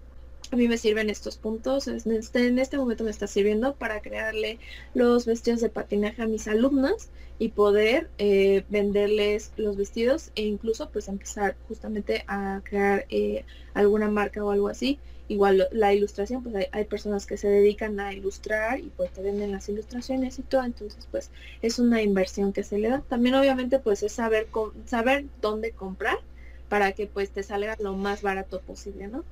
Speaker 2: a mí me sirven estos puntos, en este, en este momento me está sirviendo para crearle los vestidos de patinaje a mis alumnas y poder eh, venderles los vestidos e incluso pues empezar justamente a crear eh, alguna marca o algo así. Igual la ilustración, pues hay, hay, personas que se dedican a ilustrar y pues te venden las ilustraciones y todo, entonces pues es una inversión que se le da. También obviamente pues es saber, saber dónde comprar para que pues te salga lo más barato posible, ¿no?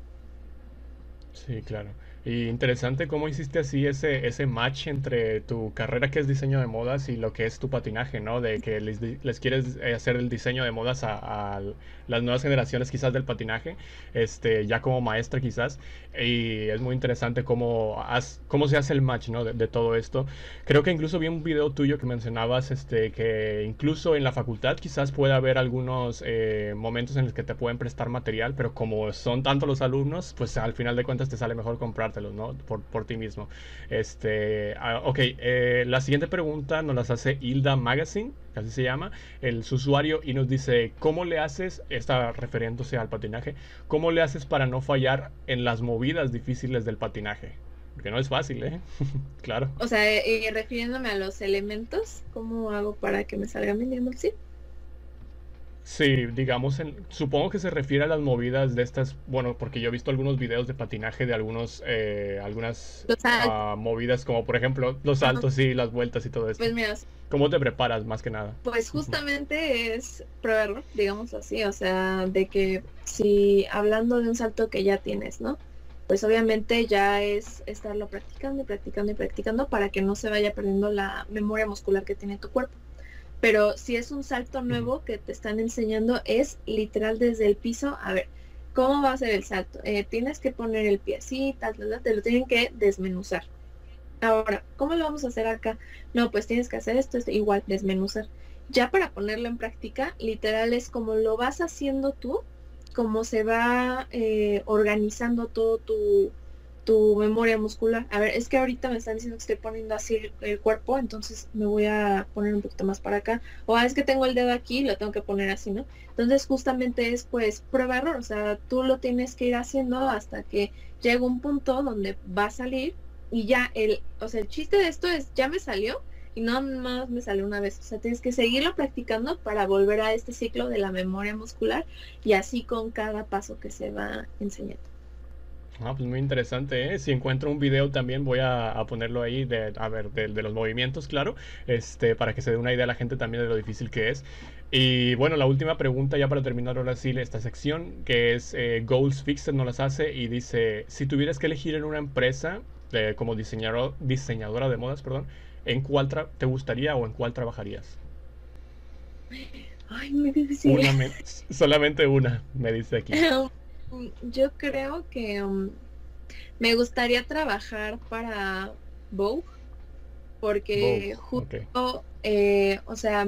Speaker 1: Sí, claro. Y interesante cómo hiciste así ese, ese match entre tu carrera que es diseño de modas y lo que es tu patinaje, ¿no? De que les, les quieres eh, hacer el diseño de modas a, las nuevas generaciones quizás del patinaje, este, ya como maestra quizás. Y es muy interesante cómo, cómo se hace el match, ¿no? De, todo esto. Creo que incluso vi un video tuyo que mencionabas este, que incluso en la facultad quizás puede haber algunos eh, momentos en los que te pueden prestar material, pero como son tantos los alumnos, pues al final de cuentas te sale mejor comprar ¿no? Por, por ti mismo. Este, uh, ok, eh, la siguiente pregunta nos las hace Hilda Magazine, así se llama, el usuario, y nos dice, ¿cómo le haces, está refiriéndose al patinaje, cómo le haces para no fallar en las movidas difíciles del patinaje? Porque no es fácil, ¿eh? claro.
Speaker 2: O sea, y refiriéndome a los elementos, ¿cómo hago para que me salgan el sí?
Speaker 1: Sí, digamos, en, supongo que se refiere a las movidas de estas, bueno, porque yo he visto algunos videos de patinaje de algunos, eh, algunas uh, movidas, como por ejemplo los saltos y las vueltas y todo eso.
Speaker 2: Pues mira,
Speaker 1: ¿cómo te preparas más que nada?
Speaker 2: Pues justamente es probarlo, digamos así, o sea, de que si hablando de un salto que ya tienes, ¿no? Pues obviamente ya es estarlo practicando y practicando y practicando para que no se vaya perdiendo la memoria muscular que tiene tu cuerpo pero si es un salto nuevo que te están enseñando, es literal desde el piso, a ver, ¿cómo va a ser el salto? Eh, tienes que poner el pie así, tal, tal, tal, te lo tienen que desmenuzar. Ahora, ¿cómo lo vamos a hacer acá? No, pues tienes que hacer esto, esto igual, desmenuzar. Ya para ponerlo en práctica, literal es como lo vas haciendo tú, como se va eh, organizando todo tu, tu memoria muscular. A ver, es que ahorita me están diciendo que estoy poniendo así el, cuerpo, entonces me voy a poner un poquito más para acá. O ah, es que tengo el dedo aquí, lo tengo que poner así, ¿no? Entonces justamente es pues prueba error, o sea, tú lo tienes que ir haciendo hasta que llega un punto donde va a salir y ya el, o sea, el chiste de esto es ya me salió y no más me salió una vez, o sea, tienes que seguirlo practicando para volver a este ciclo de la memoria muscular y así con cada paso que se va enseñando.
Speaker 1: Ah, pues muy interesante, ¿eh? Si encuentro un video también voy a, a ponerlo ahí, de, a ver, de, de, los movimientos, claro, este, para que se dé una idea a la gente también de lo difícil que es. Y bueno, la última pregunta ya para terminar ahora sí esta sección, que es eh, Goals Fixed nos las hace y dice, si tuvieras que elegir en una empresa eh, como diseñador, diseñadora de modas, perdón, ¿en cuál te gustaría o en cuál trabajarías?
Speaker 2: Ay, muy difícil.
Speaker 1: Una solamente una, me dice aquí.
Speaker 2: yo creo que um, me gustaría trabajar para Vogue porque Vogue, justo, okay. eh, o sea,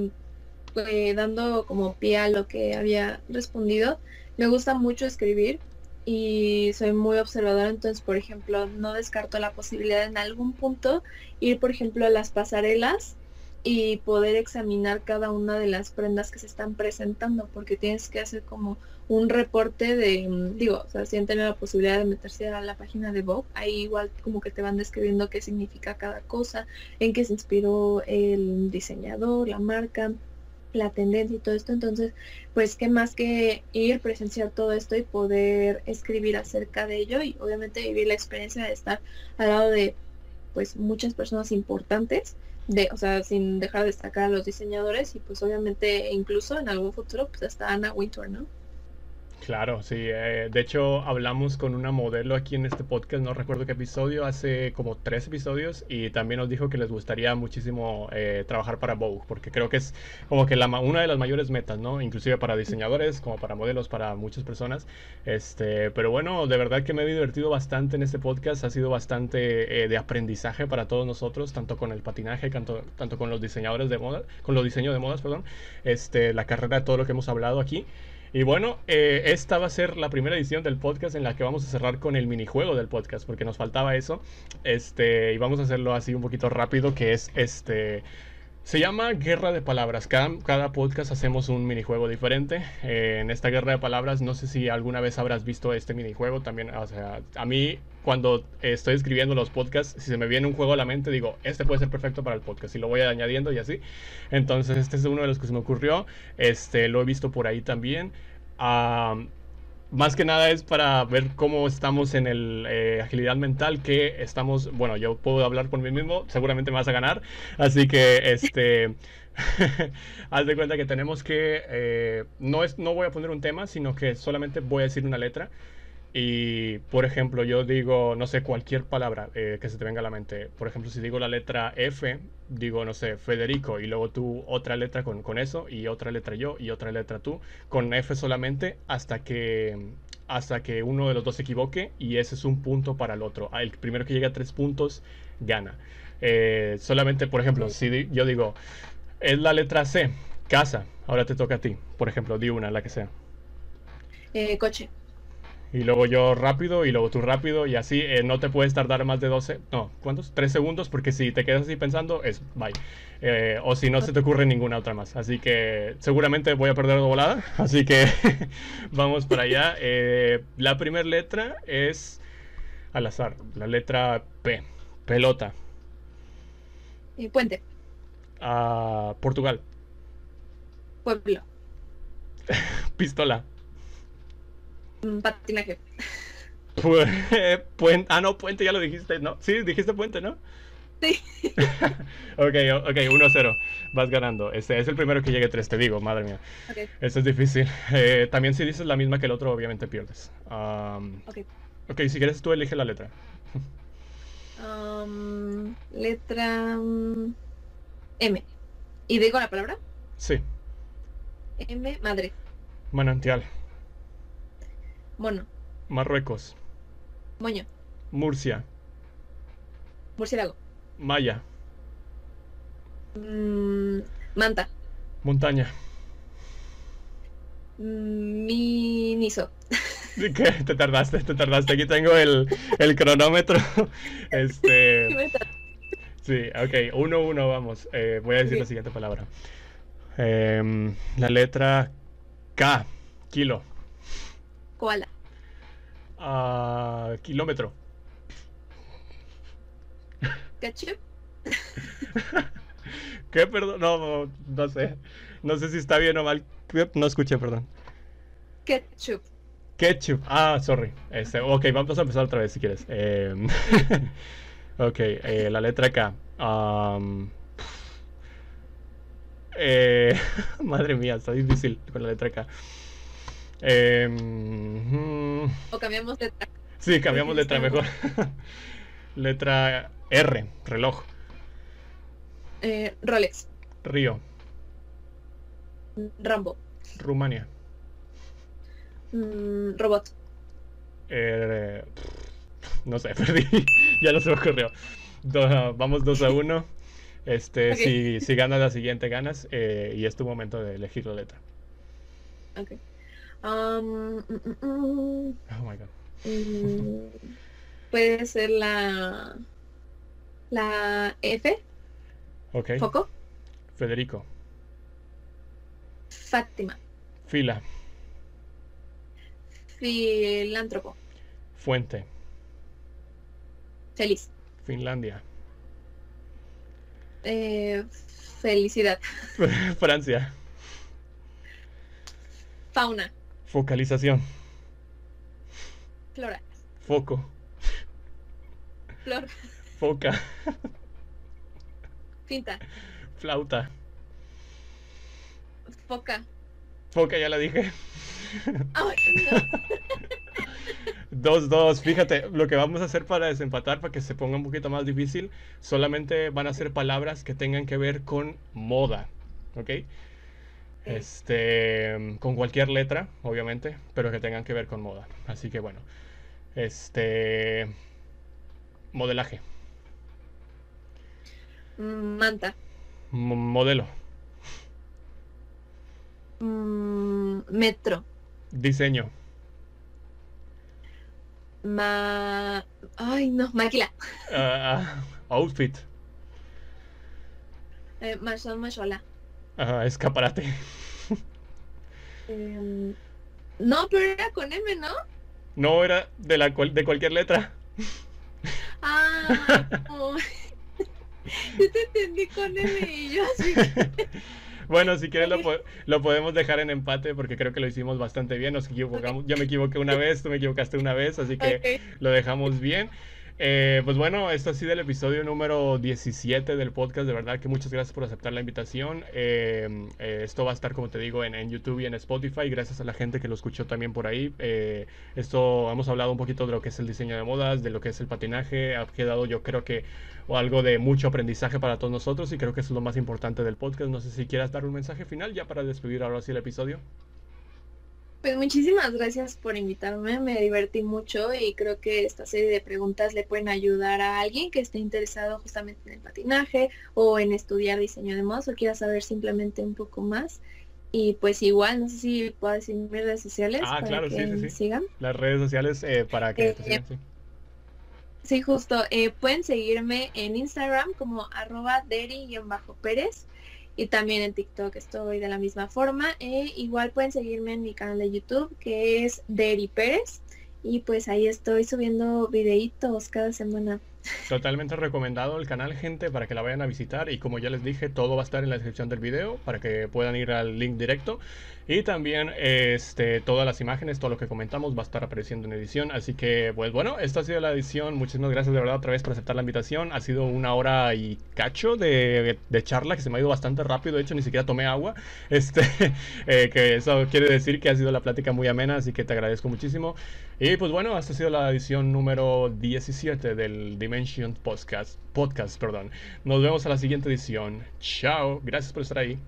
Speaker 2: eh, dando como pie a lo que había respondido, me gusta mucho escribir y soy muy observadora, entonces, por ejemplo, no descarto la posibilidad en algún punto ir, por ejemplo, a las pasarelas y poder examinar cada una de las prendas que se están presentando, porque tienes que hacer como un reporte de, mm, digo, o sea, si han tenido la posibilidad de meterse a la página de Vogue, ahí igual como que te van describiendo qué significa cada cosa, en qué se inspiró el diseñador, la marca, la tendencia y todo esto. Entonces, pues qué más que ir, presenciar todo esto y poder escribir acerca de ello y obviamente vivir la experiencia de estar al lado de pues muchas personas importantes de, o sea, sin dejar de destacar a los diseñadores y pues obviamente incluso en algún futuro pues hasta Anna Wintour, ¿no?
Speaker 1: Claro, sí. Eh, de hecho, hablamos con una modelo aquí en este podcast, no recuerdo qué episodio, hace como tres episodios, y también nos dijo que les gustaría muchísimo eh, trabajar para Vogue, porque creo que es como que la, una de las mayores metas, ¿no? Inclusive para diseñadores, como para modelos, para muchas personas. Este, pero bueno, de verdad que me he divertido bastante en este podcast, ha sido bastante eh, de aprendizaje para todos nosotros, tanto con el patinaje, tanto, tanto con los diseñadores de moda, con los diseños de modas, perdón, este, la carrera todo lo que hemos hablado aquí. Y bueno, eh, esta va a ser la primera edición del podcast en la que vamos a cerrar con el minijuego del podcast, porque nos faltaba eso. Este, y vamos a hacerlo así un poquito rápido, que es este. Se llama Guerra de Palabras. Cada, cada podcast hacemos un minijuego diferente. Eh, en esta Guerra de Palabras, no sé si alguna vez habrás visto este minijuego también. O sea, a mí cuando estoy escribiendo los podcasts, si se me viene un juego a la mente, digo, este puede ser perfecto para el podcast y lo voy añadiendo y así. Entonces, este es uno de los que se me ocurrió. Este, lo he visto por ahí también. Más que nada es para ver cómo estamos en el eh, agilidad mental, que estamos, bueno, yo puedo hablar por mí mismo, seguramente me vas a ganar, así que este... haz de cuenta que tenemos que eh, no es no voy a poner un tema sino que solamente voy a decir una letra y, por ejemplo, yo digo, no sé, cualquier palabra eh, que se te venga a la mente. Por ejemplo, si digo la letra F, digo, no sé, Federico, y luego tú otra letra con, con eso, y otra letra yo, y otra letra tú, con F solamente, hasta que, hasta que uno de los dos se equivoque, y ese es un punto para el otro. El primero que llegue a tres puntos, gana. Eh, solamente, por ejemplo, si yo digo, es la letra C, casa, ahora te toca a ti. Por ejemplo, di una, la que sea.
Speaker 2: Eh, coche
Speaker 1: y luego yo rápido y luego tú rápido y así eh, no te puedes tardar más de 12, no, ¿cuántos? 3 segundos porque si te quedas así pensando es bye. Eh, o si no se te ocurre ninguna otra más. Así que seguramente voy a perder de volada. Así que vamos para allá. Eh, la primera letra es al azar, la letra P, pelota.
Speaker 2: Y puente.
Speaker 1: Ah, Portugal.
Speaker 2: Pueblo.
Speaker 1: Pistola.
Speaker 2: Patinaje.
Speaker 1: puente. Ah, no, puente ya lo dijiste, ¿no? Sí, dijiste puente, ¿no?
Speaker 2: Sí.
Speaker 1: ok, ok, 1-0. Vas ganando. Este es el primero que llegue 3, te digo, madre mía. Okay. Esto es difícil. Eh, también si dices la misma que el otro, obviamente pierdes. Um, ok. Ok, si quieres tú elige la letra.
Speaker 2: Um, letra mm, M. ¿Y digo la palabra?
Speaker 1: Sí.
Speaker 2: M, madre.
Speaker 1: Manantial.
Speaker 2: Mono.
Speaker 1: Marruecos.
Speaker 2: Moño.
Speaker 1: Murcia.
Speaker 2: Murciélago.
Speaker 1: Maya.
Speaker 2: Mm, manta.
Speaker 1: Montaña.
Speaker 2: Miniso.
Speaker 1: ¿Qué? Te tardaste, te tardaste. Aquí tengo el, el cronómetro. Este. Sí, ok. Uno, uno, vamos. Eh, voy a decir la siguiente palabra. Em, la letra K. Kilo.
Speaker 2: Koala.
Speaker 1: A kilómetro.
Speaker 2: Ketchup.
Speaker 1: ¿Qué? Perdón. No, no, sé. No sé si está bien o mal. No escuché, perdón.
Speaker 2: Ketchup.
Speaker 1: Ketchup. Ah, sorry. Este, ok, vamos a empezar otra vez si quieres. Eh, ok, eh, la letra K. eh, madre mía, está difícil con la letra K.
Speaker 2: Eh, o cambiamos letra.
Speaker 1: Sí, cambiamos letra mejor. letra R, reloj.
Speaker 2: Eh, Rolex.
Speaker 1: Río.
Speaker 2: Rambo.
Speaker 1: Rumania.
Speaker 2: Mm, robot.
Speaker 1: Eh, no sé, perdí. ya no se me ocurrió. vamos 2 a 1. Este, si, si ganas la siguiente, ganas. Eh, y es tu momento de elegir la letra.
Speaker 2: Ok. Um, mm, mm, mm.
Speaker 1: oh my god.
Speaker 2: puede ser la la F.
Speaker 1: Ok.
Speaker 2: Foco.
Speaker 1: Federico.
Speaker 2: Fátima.
Speaker 1: Fila.
Speaker 2: Filántropo.
Speaker 1: Fuente.
Speaker 2: Feliz.
Speaker 1: Finlandia.
Speaker 2: Eh, felicidad.
Speaker 1: Francia.
Speaker 2: Fauna.
Speaker 1: Focalización.
Speaker 2: Flora.
Speaker 1: Foco.
Speaker 2: Flor.
Speaker 1: Foca.
Speaker 2: Finta.
Speaker 1: Flauta.
Speaker 2: Foca.
Speaker 1: Foca, ya la dije.
Speaker 2: Ay,
Speaker 1: Dos, dos. Fíjate, lo que vamos a hacer para desempatar, para que se ponga un poquito más difícil, solamente van a ser palabras que tengan que ver con moda. ¿Ok? Este, con cualquier letra, obviamente, pero que tengan que ver con moda. Así que bueno, este, modelaje.
Speaker 2: Manta.
Speaker 1: modelo.
Speaker 2: Mm, metro.
Speaker 1: Diseño.
Speaker 2: Ma... Ay, no, máquina.
Speaker 1: Ah, ah, outfit.
Speaker 2: Eh, Mashon Mashola.
Speaker 1: Ajá, escaparate.
Speaker 2: Em, no, pero era con M, ¿no?
Speaker 1: No, era de, la cual- de cualquier letra.
Speaker 2: Ah, no. yo te entendí con M y yo así.
Speaker 1: Bueno, si quieres lo, po- lo podemos dejar en empate porque creo que lo hicimos bastante bien. Nos equivocamos. Yo me equivoqué una vez, tú me equivocaste una vez, así que lo dejamos bien. Eh, pues bueno, esto ha sido el episodio número 17 del podcast. De verdad que muchas gracias por aceptar la invitación. Eh, eh, esto va a estar, como te digo, en, YouTube y en Spotify. Gracias a la gente que lo escuchó también por ahí. Eh, esto hemos hablado un poquito de lo que es el diseño de modas, de lo que es el patinaje. Ha quedado, yo creo que, algo de mucho aprendizaje para todos nosotros y creo que es lo más importante del podcast. No sé si quieras dar un mensaje final ya para despedir ahora sí el episodio.
Speaker 2: Pues muchísimas gracias por invitarme, me divertí mucho y creo que esta serie de preguntas le pueden ayudar a alguien que esté interesado justamente en el patinaje o en estudiar diseño de modas o quiera saber simplemente un poco más. Y pues igual, no sé si puedo decir mis redes sociales
Speaker 1: Ah,
Speaker 2: para
Speaker 1: claro, sí,
Speaker 2: que
Speaker 1: sí,
Speaker 2: me
Speaker 1: sí.
Speaker 2: sigan.
Speaker 1: Las redes sociales eh, para que te
Speaker 2: Eh,
Speaker 1: sigan. sí.
Speaker 2: Sí, justo. eh, pueden seguirme en Instagram como arroba deri-pérez y también en TikTok estoy de la misma forma. E igual pueden seguirme en mi canal de YouTube que es Deri Pérez y pues ahí estoy subiendo videitos cada semana.
Speaker 1: Totalmente recomendado el canal, gente, para que la vayan a visitar. Y como ya les dije, todo va a estar en la descripción del video para que puedan ir al link directo. Y también este, todas las imágenes, todo lo que comentamos va a estar apareciendo en edición. Así que, pues bueno, esta ha sido la edición. Muchísimas gracias de verdad otra vez por aceptar la invitación. Ha sido una hora y cacho de, de charla que se me ha ido bastante rápido. De hecho, ni siquiera tomé agua. Este, eh, que eso quiere decir que ha sido la plática muy amena. Así que te agradezco muchísimo. Y pues bueno, esta ha sido la edición número 17 del Dimension Podcast. Podcast, perdón. Nos vemos a la siguiente edición. Chao. Gracias por estar ahí.